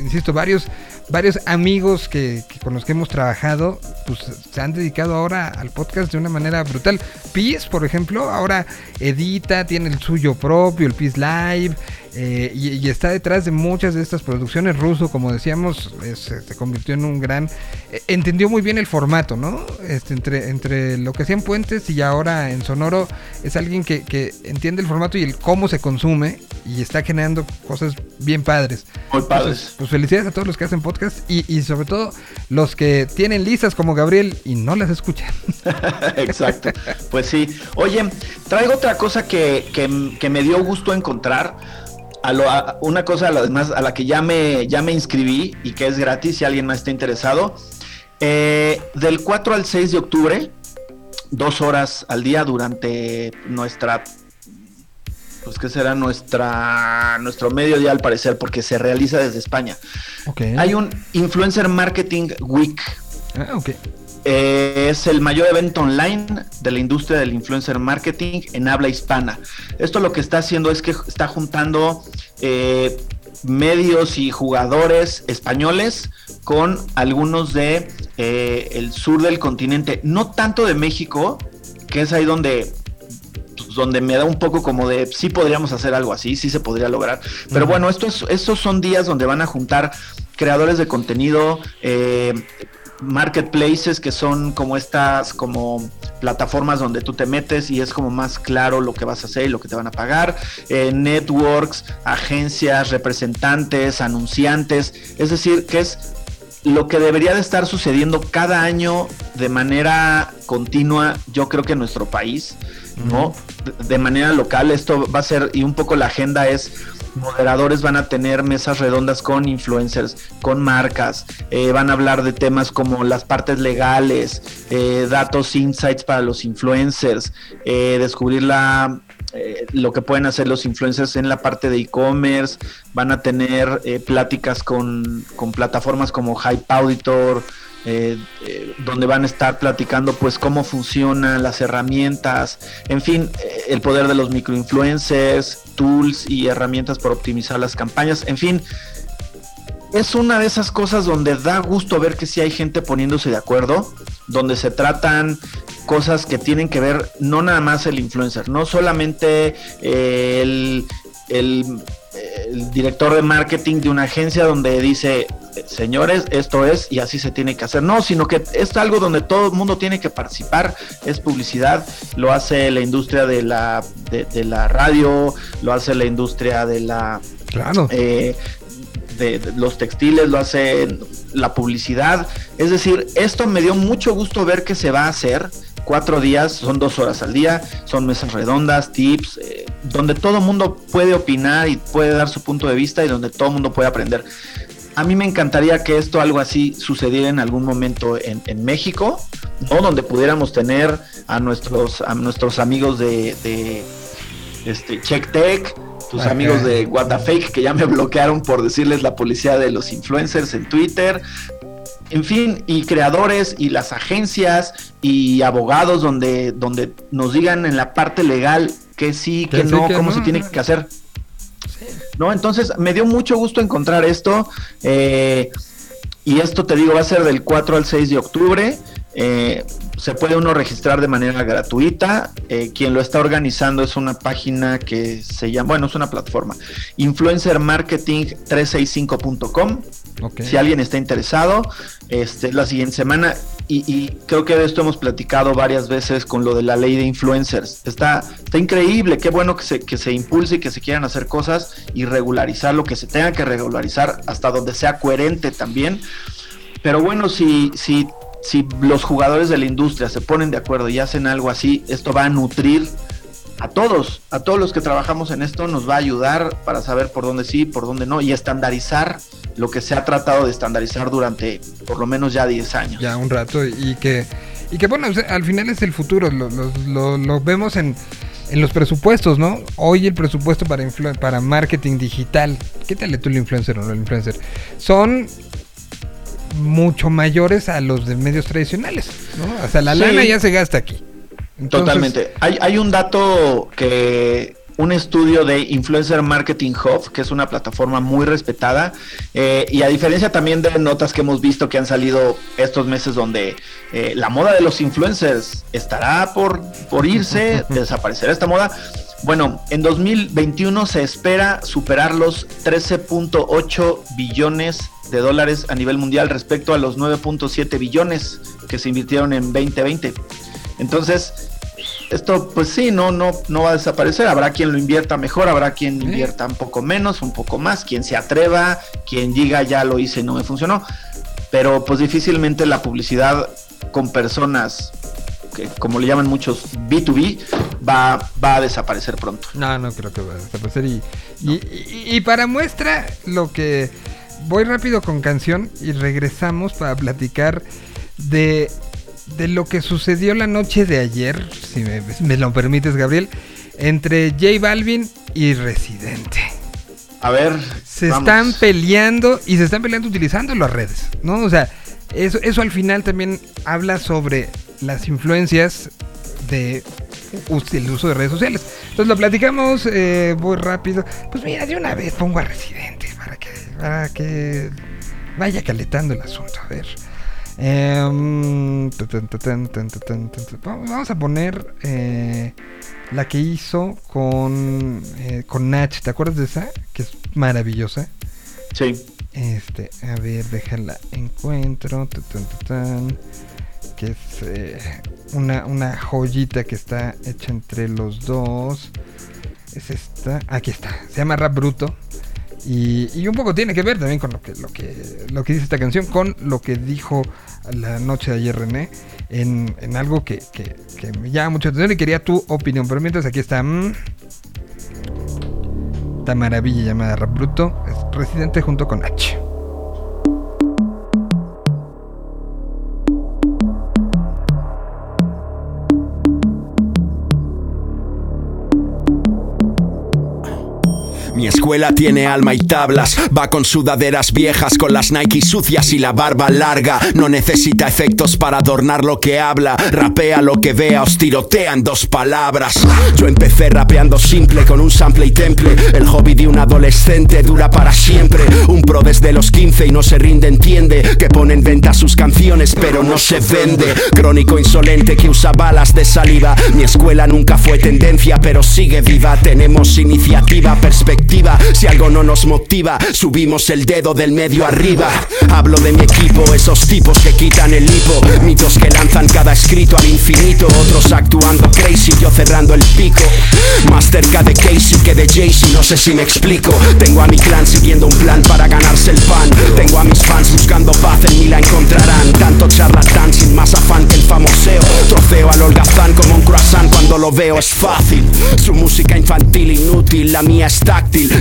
insisto, varios varios amigos que, que con los que hemos trabajado, pues se han dedicado ahora al podcast de una manera brutal. Piz, por ejemplo, ahora edita, tiene el suyo propio, el Piz Live, eh, y, y está detrás de muchas de estas producciones. Ruso, como decíamos, es- se convirtió en un gran... eh, entendió muy bien el formato, ¿no? Este, entre, entre lo que hacían Puentes y ahora en Sonoro, es alguien que, que entiende el formato y el cómo se consume y está generando cosas bien padres. Muy padres. Entonces, pues felicidades a todos los que hacen podcast y, y sobre todo los que tienen listas como Gabriel y no las escuchan. Exacto. Pues sí. Oye, traigo otra cosa que, que- que me dio gusto encontrar. A lo- a- una cosa además a la que ya me, ya me inscribí y que es gratis si alguien más está interesado. Eh, del 4 al 6 de octubre, dos horas al día durante nuestra, pues que será nuestra, nuestro mediodía al parecer, porque se realiza desde España. Ok. Hay un Influencer Marketing Week Ah, ok. Eh, es el mayor evento online de la industria del influencer marketing en habla hispana. Esto lo que está haciendo es que está juntando eh, medios y jugadores españoles con algunos de eh, el sur del continente, no tanto de México, que es ahí donde pues, donde me da un poco como de sí podríamos hacer algo así, sí se podría lograr. Pero Ujú. bueno, estos, estos son días donde van a juntar creadores de contenido, eh, marketplaces que son como estas como plataformas donde tú te metes y es como más claro lo que vas a hacer y lo que te van a pagar, eh, networks, agencias, representantes, anunciantes, es decir, que es lo que debería de estar sucediendo cada año de manera continua, yo creo que en nuestro país, ¿no? De- manera local, esto va a ser, y un poco la agenda es, moderadores van a tener mesas redondas con influencers, con marcas, eh, van a hablar de temas como las partes legales, eh, datos, insights para los influencers, eh, descubrir la, lo que pueden hacer los influencers en la parte de e-commerce, van a tener pláticas con, con plataformas como Hype Auditor, eh, eh, donde van a estar platicando pues cómo funcionan las herramientas, en fin, eh, el poder de los microinfluencers, tools y herramientas para optimizar las campañas, en fin, es una de esas cosas donde da gusto ver que sí hay gente poniéndose de acuerdo, donde se tratan cosas que tienen que ver no nada más el influencer, no solamente el- el director de marketing de una agencia donde dice, señores, esto es y así se tiene que hacer, no, sino que es algo donde todo el mundo tiene que participar, es publicidad, lo hace la industria de la, de, de la radio, lo hace la industria de la Claro. eh, de, de los textiles, lo hace la publicidad. Es decir, esto me dio mucho gusto ver que se va a hacer. Cuatro días, son dos horas al día, son mesas redondas, tips, eh, donde todo el mundo puede opinar y puede dar su punto de vista y donde todo el mundo puede aprender. A mí me encantaría que esto, algo así, sucediera en algún momento en, en México, ¿no? Donde pudiéramos tener a nuestros, a nuestros amigos de, de este, Check Tech, tus amigos de What the Fake que ya me bloquearon por decirles la policía de los influencers en Twitter. En fin, y creadores y las agencias y abogados donde, donde nos digan en la parte legal que sí, Que no, que cómo no, se tiene que hacer. ¿No? Entonces me dio mucho gusto encontrar esto. eh, y esto te digo, va a ser del 4 al 6 de octubre. Eh, se puede uno registrar de manera gratuita. Eh, quien lo está organizando es una página que se llama, bueno, es una plataforma, influencermarketing365.com. Si alguien está interesado, este, la siguiente semana y, y creo que de esto hemos platicado varias veces con lo de la ley de influencers. Está, está increíble, qué bueno que se, que se impulse y que se quieran hacer cosas y regularizar lo que se tenga que regularizar hasta donde sea coherente también. Pero bueno, si, si, si los jugadores de la industria se ponen de acuerdo y hacen algo así, esto va a nutrir a todos, a todos los que trabajamos en esto, nos va a ayudar para saber por dónde sí, por dónde no, y estandarizar lo que se ha tratado de estandarizar durante por lo menos ya 10 años. Ya un rato y que, y que bueno, al final es el futuro, lo, lo- lo- lo vemos en, en los presupuestos, ¿no? Hoy el presupuesto para, influ- para marketing digital, quítale tú el influencer o no el influencer, son mucho mayores a los de medios tradicionales, ¿no? O sea, la Sí. lana ya se gasta aquí. Entonces, Totalmente. Hay, hay un dato que un estudio de Influencer Marketing Hub, que es una plataforma muy respetada, eh, y a diferencia también de notas que hemos visto que han salido estos meses donde eh, la moda de los influencers estará por, por irse, desaparecerá esta moda. Bueno, en 2021 se espera superar los 13.8 billones de dólares a nivel mundial respecto a los 9.7 billones que se invirtieron en 2020. Entonces, esto pues sí, no, no, no va a desaparecer. Habrá quien lo invierta mejor, habrá quien invierta un poco menos, un poco más, quien se atreva, quien diga ya lo hice y no me funcionó. Pero pues difícilmente la publicidad con personas que como le llaman muchos B2B va, va a desaparecer pronto. No, no creo que va a desaparecer. Y, y, y- y para muestra, lo que. Voy rápido con canción y regresamos para platicar de, de lo que sucedió la noche de ayer, si me, me lo permites, Gabriel, entre J Balvin y Residente. A ver, Se vamos. están peleando y se están peleando utilizando las redes, ¿no? O sea, eso, eso al final también habla sobre las influencias de el uso de redes sociales. Entonces lo platicamos eh, muy rápido. Pues mira, de una vez pongo a Residente para que, para que vaya calentando el asunto. A ver. Vamos a poner eh, la que hizo con, eh, con Nach. ¿Te acuerdas de esa? Que es maravillosa. Sí. Este, a ver, déjala encuentro. que es eh, una, una joyita que está hecha entre los dos. Es esta. Aquí está. Se llama Rap Bruto. Y, un poco tiene que ver también con lo que, lo que, lo que dice esta canción, con lo que dijo la noche de ayer René, en, en algo que, que- me llama mucho atención y quería tu opinión. Pero mientras aquí está mm, esta maravilla llamada Rap Bruto, es residente junto con H. Mi escuela tiene alma y tablas, va con sudaderas viejas, con las Nike sucias y la barba larga. No necesita efectos para adornar lo que habla, rapea lo que vea, os tirotea en dos palabras. Yo empecé rapeando simple, con un sample y temple. El hobby de un adolescente dura para siempre. Un pro desde los 15 y no se rinde, entiende que pone en venta sus canciones, pero no se vende. Crónico insolente que usa balas de saliva. Mi escuela nunca fue tendencia, pero sigue viva. Tenemos iniciativa, perspectiva. Si algo no nos motiva, subimos el dedo del medio arriba. Hablo de mi equipo, esos tipos que quitan el hipo. Mitos que lanzan cada escrito al infinito. Otros actuando crazy, yo cerrando el pico. Más cerca de Casey que de Jay-Z, no sé si me explico. Tengo a mi clan siguiendo un plan para ganarse el pan. Tengo a mis fans buscando paz, en mí la encontrarán. Tanto charlatán sin más afán que el famoseo. Troceo al holgazán como un croissant cuando lo veo es fácil. Su música infantil inútil, la mía es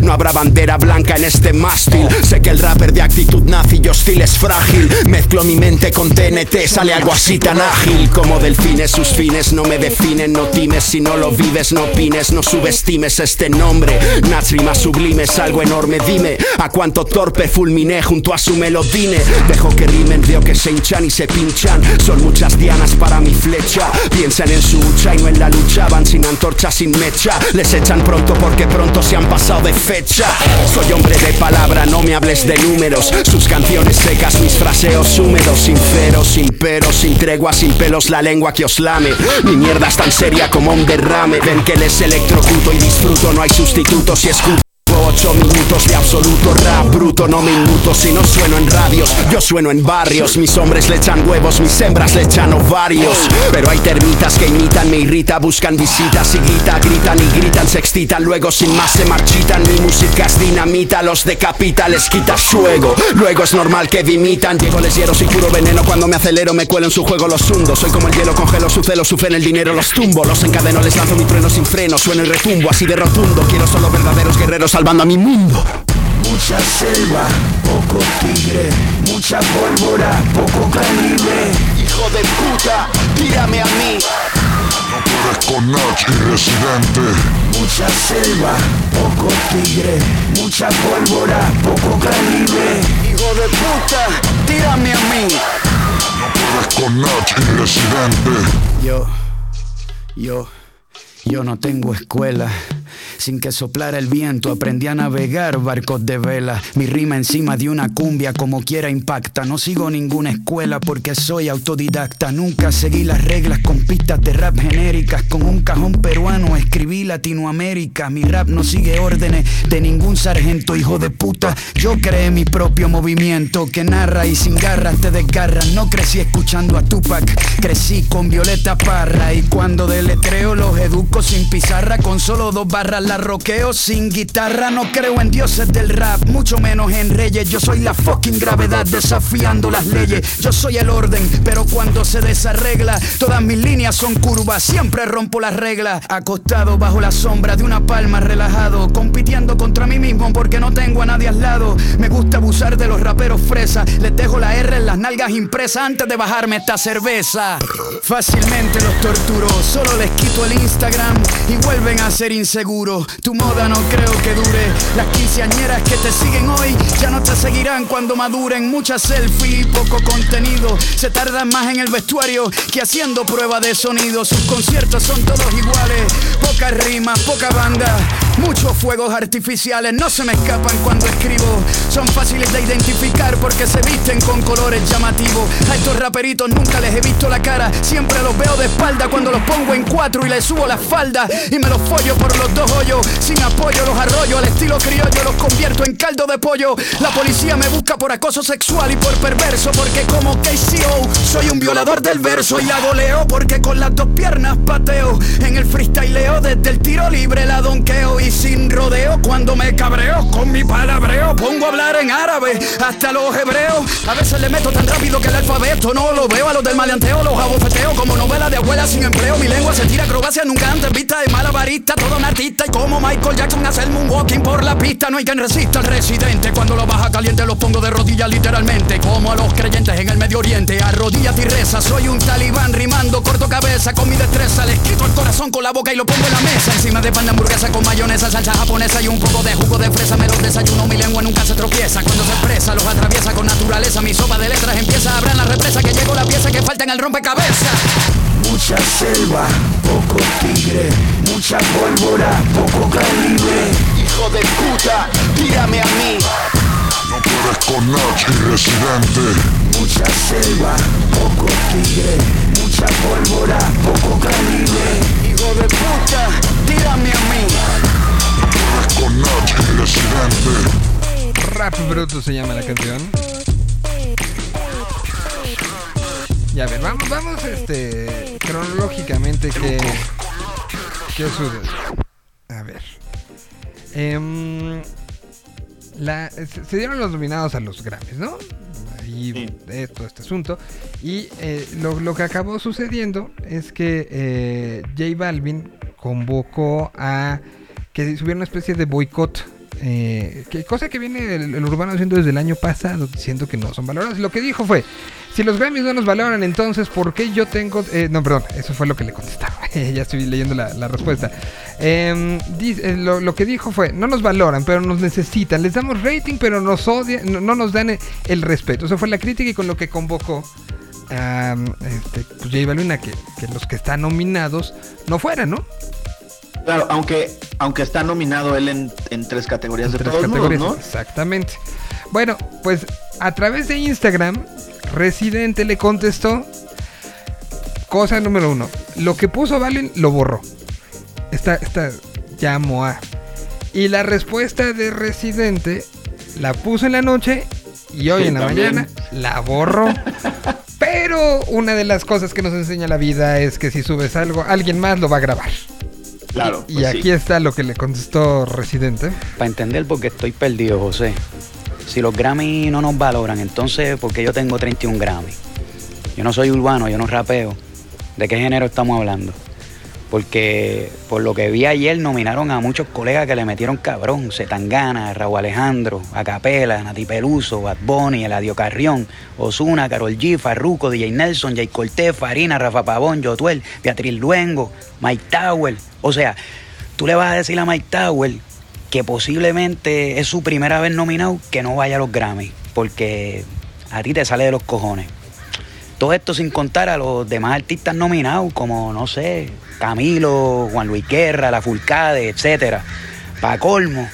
No habrá bandera blanca en este mástil. Sé que el rapper de actitud nazi y hostil es frágil. Mezclo mi mente con TNT, sale algo así tan ágil. Como delfines, sus fines no me definen. No times si no lo vives, no opines, no subestimes este nombre. Nats rimas sublimes, algo enorme, dime. A cuánto torpe fulminé junto a su melodine. Dejo que rimen, veo que se hinchan y se pinchan. Son muchas dianas para mi flecha. Piensan en su hucha y no en la lucha. Van sin antorcha, sin mecha. Les echan pronto porque pronto se han pasado de fecha. Soy hombre de palabra, no me hables de números. Sus canciones secas, mis fraseos húmedos, sinceros, sin peros, sin tregua, sin pelos, la lengua que os lame. Mi mierda es tan seria como un derrame. Ven que les electrocuto y disfruto, no hay sustitutos y escudo. 8 minutos de absoluto rap bruto, no minutos Si no sueno en radios, yo sueno en barrios Mis hombres le echan huevos, mis hembras le echan ovarios. Pero hay termitas que imitan, me irrita Buscan visitas y grita, gritan y gritan Se excitan, luego sin más se marchitan. Mi música es dinamita, los decapita Les quita fuego, luego es normal que dimitan Llego, les hiero, soy puro veneno Cuando me acelero, me cuelo en su juego, los hundo. Soy como el hielo, congelo su celo, su en el dinero Los tumbo, los encadeno, les lanzo mi trueno sin freno Sueno y retumbo, así de rotundo. Quiero solo verdaderos guerreros salvando a mi mundo. Mucha selva, poco tigre, mucha pólvora, poco calibre. Hijo de puta, tírame a mí. No puedes con Nach y Residente. Mucha selva, poco tigre, mucha pólvora, poco calibre. Hijo de puta, tírame a mí. No puedes con Nach y Residente. Yo, yo, yo no tengo escuela. Sin que soplara el viento aprendí a navegar barcos de vela. Mi rima encima de una cumbia como quiera impacta. No sigo ninguna escuela porque soy autodidacta. Nunca seguí las reglas con pistas de rap genéricas. Con un cajón peruano escribí Latinoamérica. Mi rap no sigue órdenes de ningún sargento, hijo de puta. Yo creé mi propio movimiento que narra y sin garras te desgarra. No crecí escuchando a Tupac, crecí con Violeta Parra. Y cuando deletreo los educo sin pizarra, con solo dos barras la roqueo sin guitarra. No creo en dioses del rap, mucho menos en reyes. Yo soy la fucking gravedad desafiando las leyes. Yo soy el orden, pero cuando se desarregla, todas mis líneas son curvas. Siempre rompo las reglas. Acostado bajo la sombra de una palma relajado, compitiendo contra mí mismo porque no tengo a nadie al lado. Me gusta abusar de los raperos fresas. Les dejo la R en las nalgas impresas antes de bajarme esta cerveza. Fácilmente los torturo, solo les quito el Instagram y vuelven a ser inseguros. Tu moda no creo que dure. Las quinceañeras que te siguen hoy ya no te seguirán cuando maduren. Muchas selfies poco contenido. Se tardan más en el vestuario que haciendo prueba de sonido. Sus conciertos son todos iguales. Pocas rimas, poca banda. Muchos fuegos artificiales no se me escapan cuando escribo. Son fáciles de identificar porque se visten con colores llamativos. A estos raperitos nunca les he visto la cara. Siempre los veo de espalda cuando los pongo en cuatro y les subo la falda. Y me los follo por los dos hoyos. Sin apoyo los arroyo al estilo criollo. Los convierto en caldo de pollo. La policía me busca por acoso sexual y por perverso. Porque como KCO soy un violador del verso. Y la goleo porque con las dos piernas pateo. En el freestyleo desde el tiro libre la donqueo. Y sin rodeo cuando me cabreo con mi palabreo. Pongo a hablar en árabe hasta los hebreos. A veces le meto tan rápido que el alfabeto no lo veo. A los del maleanteo los abofeteo como novela de abuela sin empleo. Mi lengua se tira acrobacia nunca antes vista de malabarista. Todo un artista y como Michael Jackson hace el moonwalking por la pista. No hay quien resista al residente. Cuando lo baja caliente los pongo de rodillas literalmente. Como a los creyentes en el Medio Oriente. Arrodíllate y reza. Soy un talibán rimando corto cabeza con mi destreza. Les quito el corazón con la boca y lo pongo en la mesa. Encima de pan de hamburguesa con mayonesa, salsa japonesa y un poco de jugo de fresa. Me los desayuno, mi lengua nunca se tropieza. Cuando se expresa, los atraviesa con naturaleza. Mi sopa de letras empieza a abrir la represa. Que llegó la pieza que falta en el rompecabezas. Mucha selva, poco tigre, mucha pólvora, poco calibre. Hijo de puta, tírame a mí. No puedes con Nach y Residente. Mucha selva, poco tigre, mucha pólvora, poco calibre. Hijo de puta, tírame a mí. Con Nach. Rap Bruto se llama la canción. Y a ver, vamos, vamos este, cronológicamente qué, qué sucede. A ver. Em, la, se, dieron los nominados a los Grammys, ¿no? Ahí Sí. esto, este asunto. Y eh, lo, lo que acabó sucediendo es que eh, J Balvin convocó a que hubiera una especie de boicot. eh, que, cosa que viene el, el urbano haciendo desde el año pasado, diciendo que no son valorados. Lo que dijo fue: Si los Grammys no nos valoran, entonces ¿por qué yo tengo.? eh, no, perdón, eso fue lo que le contestaba. ya estoy leyendo la, respuesta. Em, dice- eh, lo, que dijo fue: No nos valoran, pero nos necesitan. Les damos rating, pero nos odian, no, no nos dan el respeto. Eso fue la crítica y con lo que convocó a este, pues, J Balvin a que, que los que están nominados no fueran, ¿no? Claro, aunque, aunque está nominado él en, en tres categorías de tres todos categorías. modos, ¿no? Exactamente. Bueno, pues a través de Instagram, Residente le contestó. Cosa número uno. Lo que puso Balvin lo borró. Esta, esta llamo a. Y la respuesta de Residente la puso en la noche y hoy Sí, en la también. mañana la borró. Pero una de las cosas que nos enseña la vida es que si subes algo, alguien más lo va a grabar. Claro. Y pues aquí sí. está lo que le contestó Residente. Para entender por qué estoy perdido, José. Si los Grammy no nos valoran, entonces, ¿por qué yo tengo 31 Grammy? Yo no soy urbano, yo no rapeo. ¿De qué género estamos hablando? Porque por lo que vi ayer nominaron a muchos colegas que le metieron cabrón. Zetangana, Raúl Alejandro, Acapela, Nati Peluso, Bad Bunny, Eladio Carrión, Osuna, Carol G, Farruko, DJ Nelson, Jay Cortés, Farina, Rafa Pavón, Yotuel, Beatriz Luengo, Mike Tower. O sea, tú le vas a decir a Mike Tower que posiblemente es su primera vez nominado que no vaya a los Grammy. Porque a ti te sale de los cojones. Todo esto sin contar a los demás artistas nominados, como, no sé, Camilo, Juan Luis Guerra, La Fulcade, etcétera. Para colmo,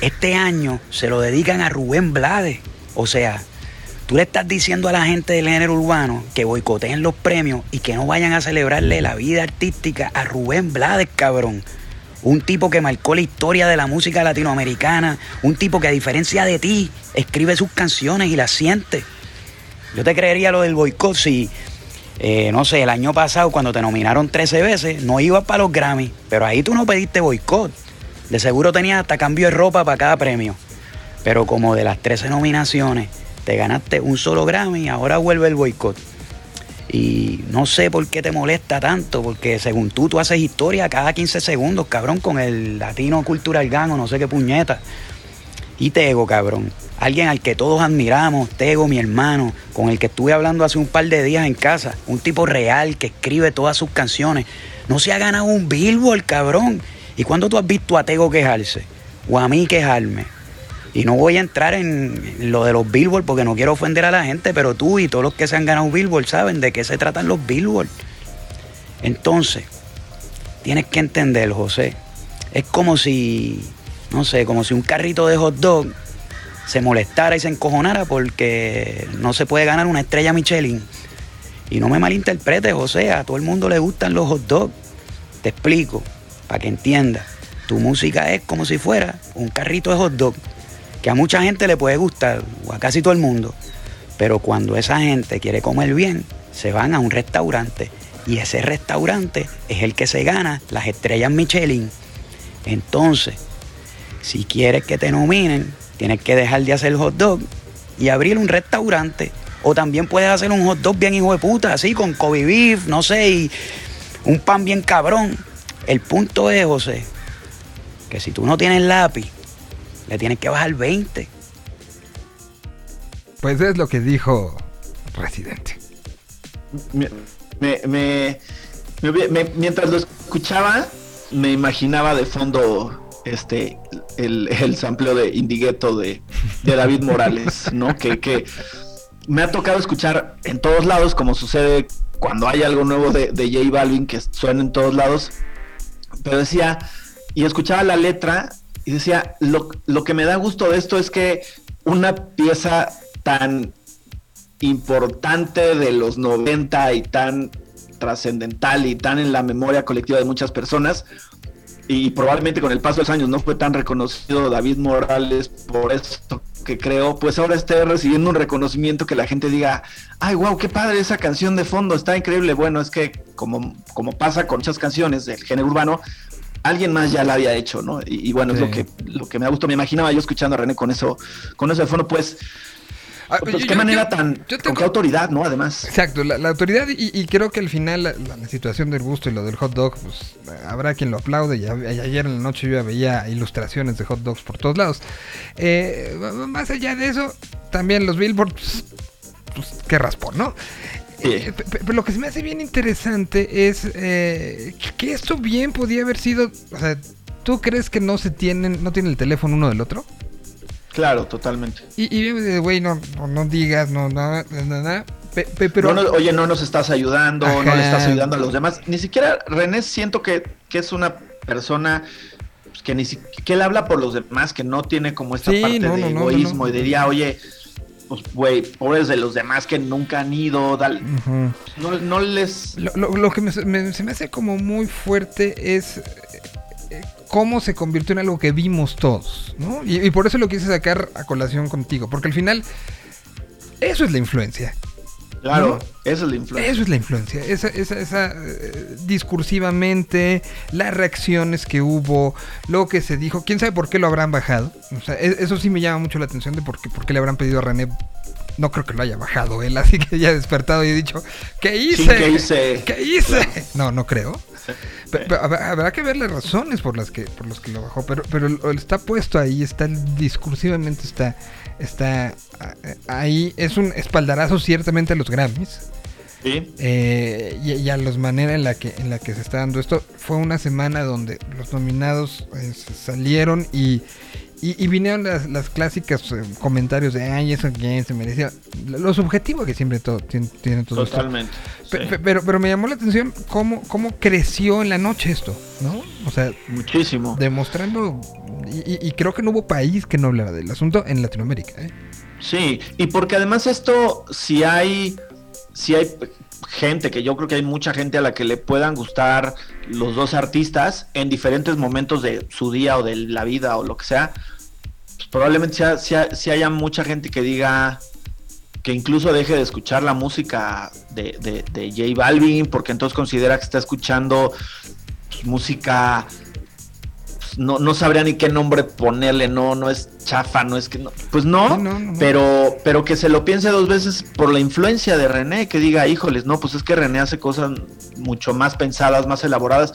este año se lo dedican a Rubén Blades. O sea, tú le estás diciendo a la gente del género urbano que boicoteen los premios y que no vayan a celebrarle la vida artística a Rubén Blades, cabrón. Un tipo que marcó la historia de la música latinoamericana. Un tipo que a diferencia de ti, escribe sus canciones y las siente. Yo te creería lo del boicot si, eh, no sé, el año pasado cuando te nominaron 13 veces, no ibas para los Grammy, pero ahí tú no pediste boicot. De seguro tenías hasta cambio de ropa para cada premio. Pero como de las 13 nominaciones te ganaste un solo Grammy, ahora vuelve el boicot. Y no sé por qué te molesta tanto, porque según tú, tú haces historia cada 15 segundos, cabrón, con el latino cultural gano, no sé qué puñeta. Y Tego, cabrón. Alguien al que todos admiramos, Tego, mi hermano, con el que estuve hablando hace un par de días en casa. Un tipo real que escribe todas sus canciones. No se ha ganado un Billboard, cabrón. ¿Y cuándo tú has visto a Tego quejarse? O a mí quejarme. Y no voy a entrar en lo de los Billboard porque no quiero ofender a la gente, pero tú y todos los que se han ganado Billboard saben de qué se tratan los Billboard. Entonces, tienes que entender, José. Es como si, no sé, como si un carrito de hot dog se molestara y se encojonara porque no se puede ganar una estrella Michelin. Y no me malinterpretes, José, a todo el mundo le gustan los hot dogs. Te explico, para que entiendas. Tu música es como si fuera un carrito de hot dog, que a mucha gente le puede gustar, o a casi todo el mundo. Pero cuando esa gente quiere comer bien, se van a un restaurante. Y ese restaurante es el que se gana las estrellas Michelin. Entonces, si quieres que te nominen, tienes que dejar de hacer hot dog y abrir un restaurante. O también puedes hacer un hot dog bien hijo de puta, así con Kobe beef, no sé, y un pan bien cabrón. El punto es, José, que si tú no tienes lápiz, le tienes que bajar 20. Pues es lo que dijo Residente. Me- me- me- me hubiera- me- mientras lo escuchaba, me imaginaba de fondo este el, el sampleo de Indigueto de, de David Morales, ¿no? Que, que me ha tocado escuchar en todos lados, como sucede cuando hay algo nuevo de, de J Balvin que suena en todos lados. Pero decía, y escuchaba la letra y decía, lo, lo que me da gusto de esto es que una pieza tan importante de los 90 y tan trascendental y tan en la memoria colectiva de muchas personas. Y probablemente con el paso de los años no fue tan reconocido David Morales por eso que creo, pues ahora esté recibiendo un reconocimiento que la gente diga, ay, wow, qué padre esa canción de fondo, está increíble. Bueno, es que como, como pasa con muchas canciones del género urbano, alguien más ya la había hecho, ¿no? Y, y bueno, es lo que, lo que me ha gustado. Me imaginaba yo escuchando a René con eso, con eso de fondo, pues, Ah, pues yo- qué yo- manera yo- tan, con qué autoridad, ¿no? Además. Exacto, la, la autoridad y, y creo que al final la, situación del gusto y lo del hot dog, pues habrá quien lo aplaude. Ya- ayer en la noche yo ya veía ilustraciones de hot dogs por todos lados. Eh, más allá de eso, también los billboards, pues, pues, qué raspón, ¿no? Eh, pe- pe- pero lo que se me hace bien interesante es eh, que esto bien podía haber sido, o sea, ¿tú crees que no se tienen, no tienen el teléfono uno del otro? Claro, totalmente. Y, y de, güey, no, no, no digas, no, no, no, no, no, pe- pe- pero... No nos- oye, no nos estás ayudando, no le estás ayudando a los demás. Ni siquiera René siento que, que es una persona pues, que ni que él habla por los demás, que no tiene como esta Sí, parte no, de no, no, no, egoísmo no. y diría, oye, pues güey, pobres de los demás que nunca han ido, dale- Ujú. no, no les... Lo, lo- lo que me, me- se me hace como muy fuerte es eh, eh, cómo se convirtió en algo que vimos todos, ¿no? Y, y por eso lo quise sacar a colación contigo, porque al final eso es la influencia. Claro, ¿No? esa es la influencia. Eso es la influencia, esa, esa, esa, eh, discursivamente, las reacciones que hubo, lo que se dijo, quién sabe por qué lo habrán bajado. O sea, e- eso sí me llama mucho la atención de por qué, por qué le habrán pedido a René. No creo que lo haya bajado él, así que ya despertado y he dicho, ¿qué hice? Sí, ¿qué hice? ¿Qué hice? No, no creo. Habrá, habrá que ver las razones por las que por las que lo bajó, pero pero está puesto ahí, está discursivamente está está ah, ahí es un espaldarazo ciertamente a los Grammys. Sí. eh, y, y a la manera en la que en la que se está dando esto. Fue una semana donde los nominados eh, salieron y, y, y vinieron las, las clásicas eh, comentarios de ay eso quién se merecía lo subjetivo que siempre todo tiene, tiene todo. Totalmente. Sí. Pero, pero me llamó la atención cómo, cómo creció en la noche esto, ¿no? O sea, Muchísimo. demostrando, y, y- creo que no hubo país que no hablara del asunto en Latinoamérica, ¿eh? Sí, y porque además esto, si hay, si hay gente, que yo creo que hay mucha gente a la que le puedan gustar los dos artistas en diferentes momentos de su día o de la vida o lo que sea, pues probablemente sea, sea- sí haya mucha gente que diga que incluso deje de escuchar la música de, de, de J Balvin, porque entonces considera que está escuchando pues, música no, no sabría ni qué nombre ponerle, no, no es chafa, no es que no, pues no, no, no, no. pero, pero que se lo piense dos veces por la influencia de René, que diga, híjoles, no, pues es que René hace cosas mucho más pensadas, más elaboradas,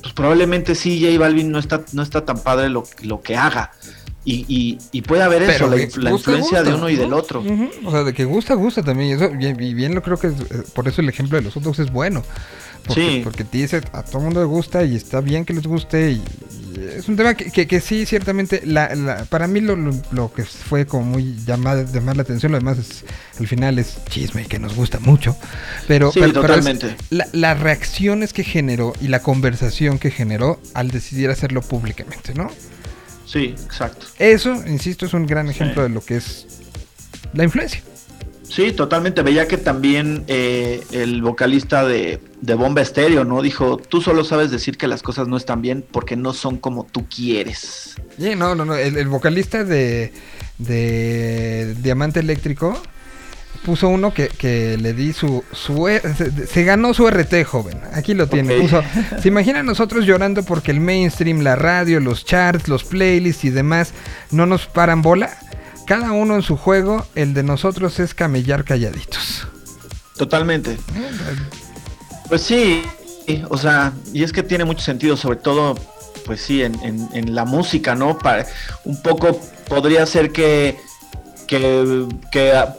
pues probablemente sí J Balvin no está, no está tan padre lo, lo que haga. Y, y, y puede haber eso, la, la gusta, influencia de uno y del otro. O sea, de que gusta, gusta también. Y, eso, y, y bien lo creo que es, eh, por eso el ejemplo de los otros es bueno. Porque, Sí. porque te dice, a todo mundo le gusta y está bien que les guste. Y, y es un tema que, que, que sí, ciertamente, la, la- para mí lo, lo, lo que fue como muy llamar, llamar la atención, lo demás es, al final es chisme que nos gusta mucho. Pero, Sí, pero- pero es totalmente. la- las reacciones que generó y la conversación que generó al decidir hacerlo públicamente, ¿no? Sí, exacto. Eso, insisto, es un gran Sí. ejemplo de lo que es la influencia. Sí, totalmente. Veía que también eh, el vocalista de, de Bomba Estéreo, ¿no? Dijo, tú solo sabes decir que las cosas no están bien porque no son como tú quieres. Sí, no, no, no. El, el vocalista de, de Diamante Eléctrico puso uno que, que le di su, su E- se, se ganó su RT joven. Aquí lo tiene. Puso, se imagina nosotros llorando porque el mainstream, la radio, los charts, los playlists y demás no nos paran bola. Cada uno en su juego, el de nosotros es camellar calladitos. Totalmente. Pues sí, o sea, y es que tiene mucho sentido, sobre todo, pues sí, en, la música, ¿no? Para, un poco podría ser que, que,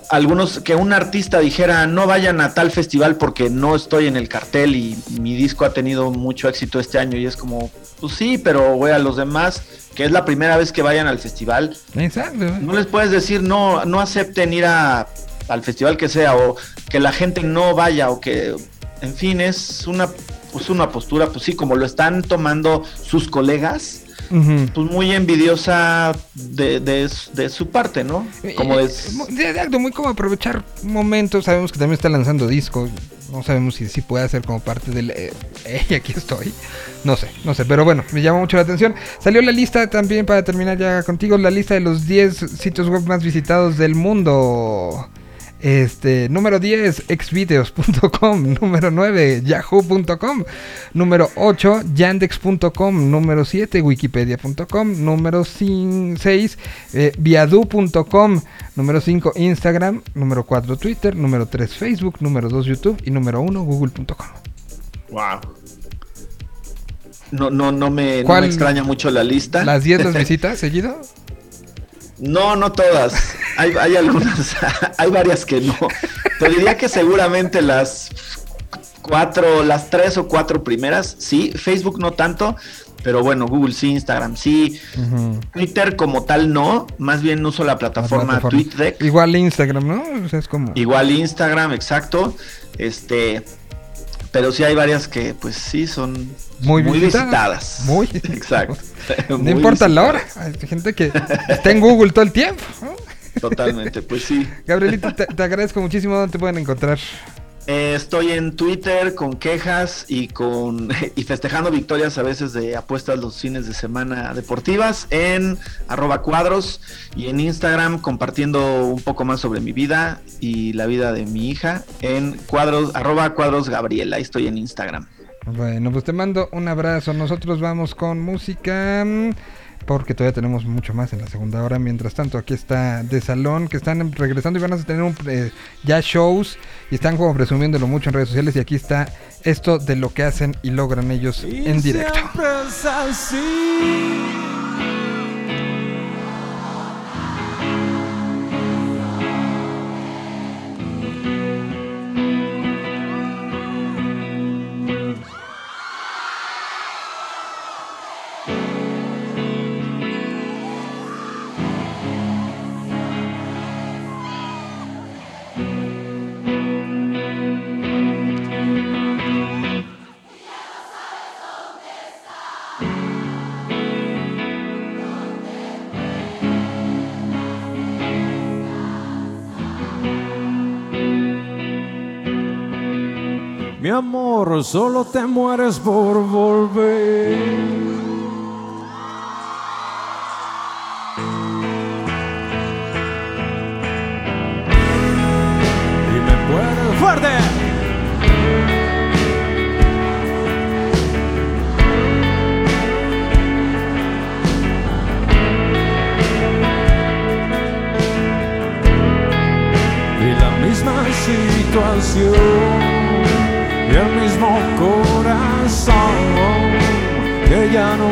algunos, que un artista dijera, no vayan a tal festival porque no estoy en el cartel y mi disco ha tenido mucho éxito este año y es como, pues sí, pero güey, a los demás, que es la primera vez que vayan al festival, Exacto. no les puedes decir no, no acepten ir a, al festival que sea o que la gente no vaya o que, en fin, es una, pues una postura, pues sí, como lo están tomando sus colegas, Pues muy envidiosa de, de, de su parte, ¿no? Como Eh, es... muy como aprovechar momentos. Sabemos que también está lanzando discos. No sabemos si, si puede hacer como parte del. Eh, "Ey, aquí estoy. No sé, no sé. Pero bueno, me llama mucho la atención. Salió la lista también para terminar ya contigo. La lista de los 10 sitios web más visitados del mundo. Este, número 10, exvideos.com. Número 9, yahoo.com. Número 8, yandex.com. Número 7, wikipedia.com. Número 6, eh, viadu.com. Número 5, Instagram. Número 4, Twitter. Número 3, Facebook. Número 2, YouTube. Y número 1, google.com. Wow. No, no, no me, no me extraña mucho la lista. ¿Las 10 las visitas seguido? No, no todas. Hay, hay algunas, hay varias que no. Te diría que seguramente las cuatro, las tres o cuatro primeras, sí. Facebook no tanto, pero bueno, Google sí, Instagram sí. Twitter como tal no, más bien uso la plataforma, plataforma. TweetDeck. Igual Instagram, ¿no? O sea, es como. Igual Instagram, exacto. Este, pero sí hay varias que pues sí son Muy muy, visitadas. visitadas. Muy. Exacto. No Muy importa la hora. Hay gente que está en Google todo el tiempo. Totalmente, pues sí. Gabrielito, te, te agradezco muchísimo. ¿Dónde te pueden encontrar? Eh, estoy en Twitter con quejas y con y festejando victorias a veces de apuestas los fines de semana deportivas en arroba cuadros y en Instagram compartiendo un poco más sobre mi vida y la vida de mi hija en cuadros arroba cuadros Gabriela. Ahí estoy en Instagram. Bueno, pues te mando un abrazo. Nosotros vamos con música. Porque todavía tenemos mucho más en la segunda hora. Mientras tanto, aquí está De Salón, que están regresando y van a tener un, eh, ya shows. Y están como presumiéndolo mucho en redes sociales. Y aquí está esto de lo que hacen y logran ellos en directo. Siempre es así. Mi amor, solo te mueres por volver. Y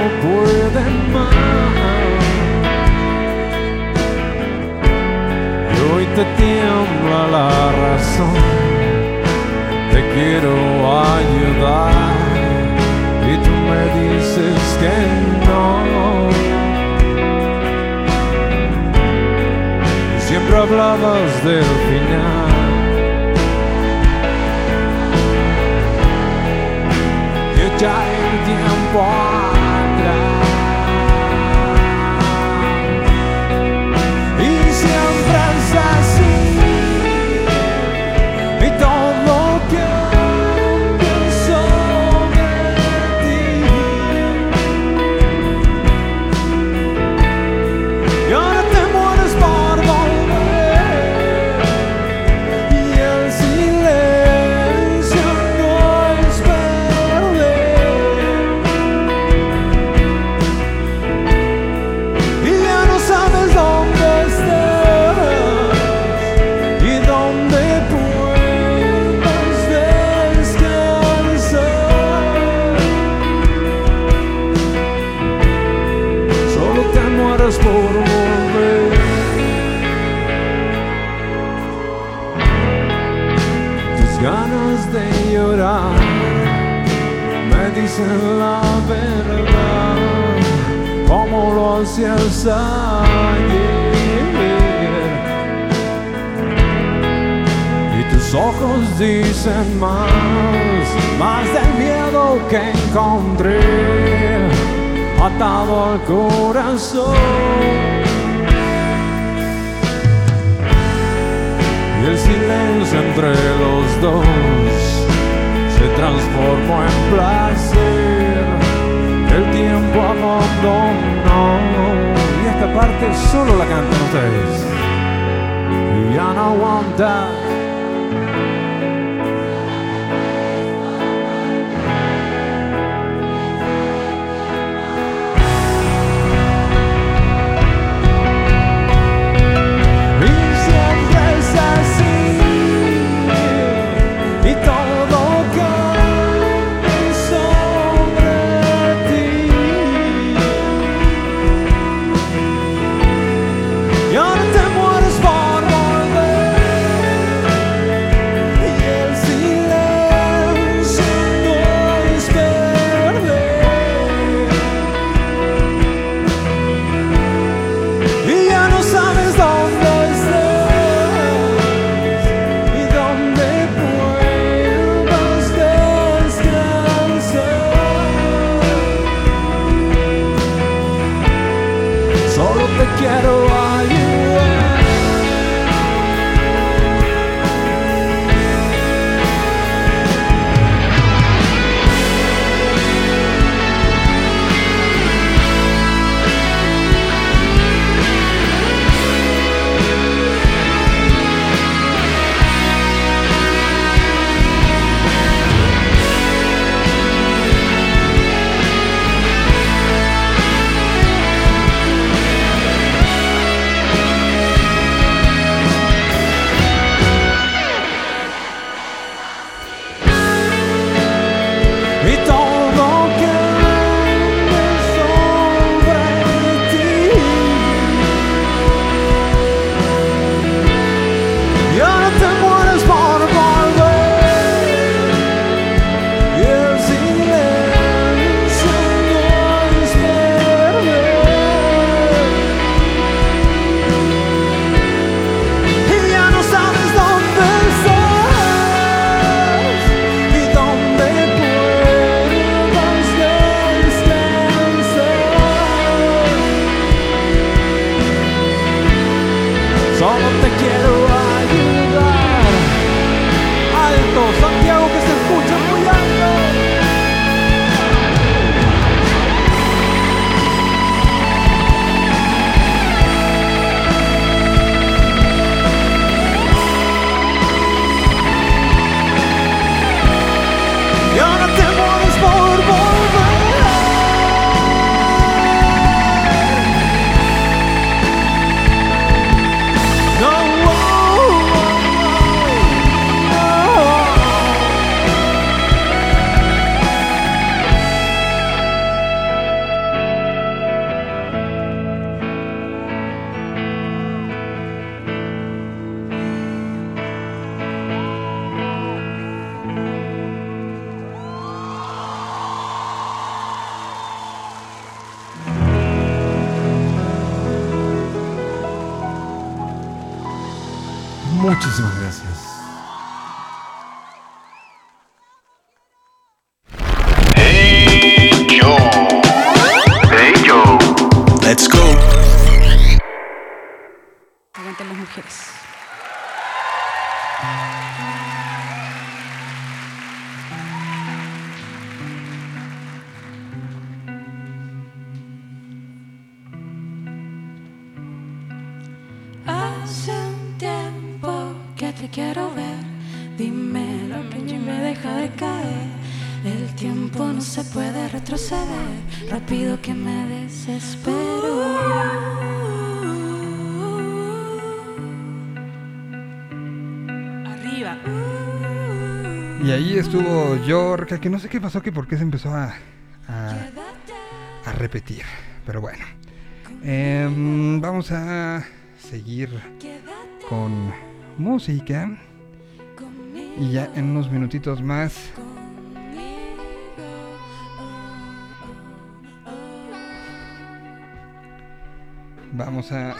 no puede más. Y hoy te tiembla la razón, te quiero ayudar y tú me dices que no. Siempre hablabas del final. ya el tiempo Y tus ojos dicen más, más del miedo que encontré atado al corazón. Y el silencio entre los dos se transformó en placer. El tiempo abandonó. Y esta parte solo la cantan ustedes. Y ya no. que no sé qué pasó, que por qué se empezó a, a, repetir. Pero bueno, em, vamos a seguir con música. Y ya en unos minutitos más vamos a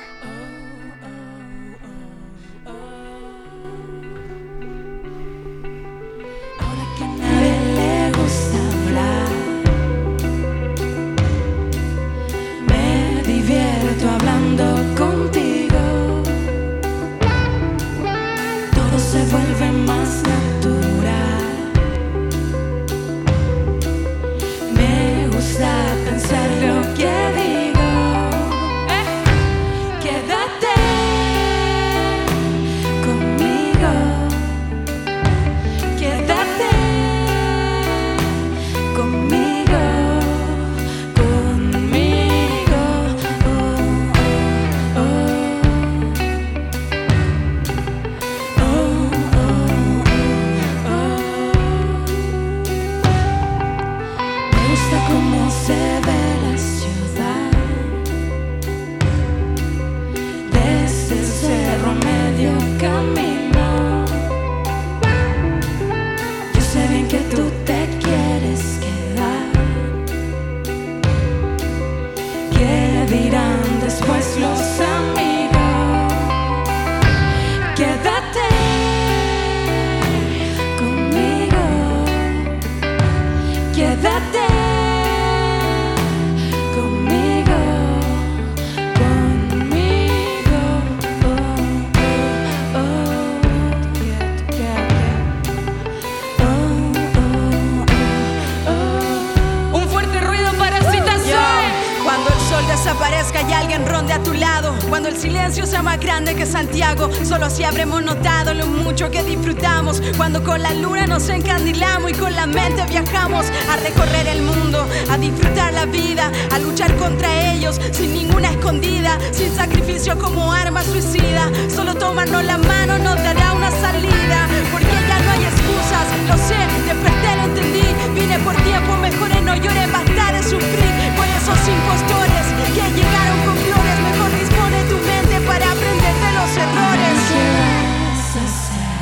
Sin sacrificio como arma suicida. Solo tomarnos la mano nos dará una salida. Porque ya no hay excusas, lo sé, desperté, lo entendí. Vine por tiempo, mejores no llores, bastar de sufrir. Por esos impostores que llegaron con flores, mejor dispone tu mente para aprender de los errores. Qué vas a Hacer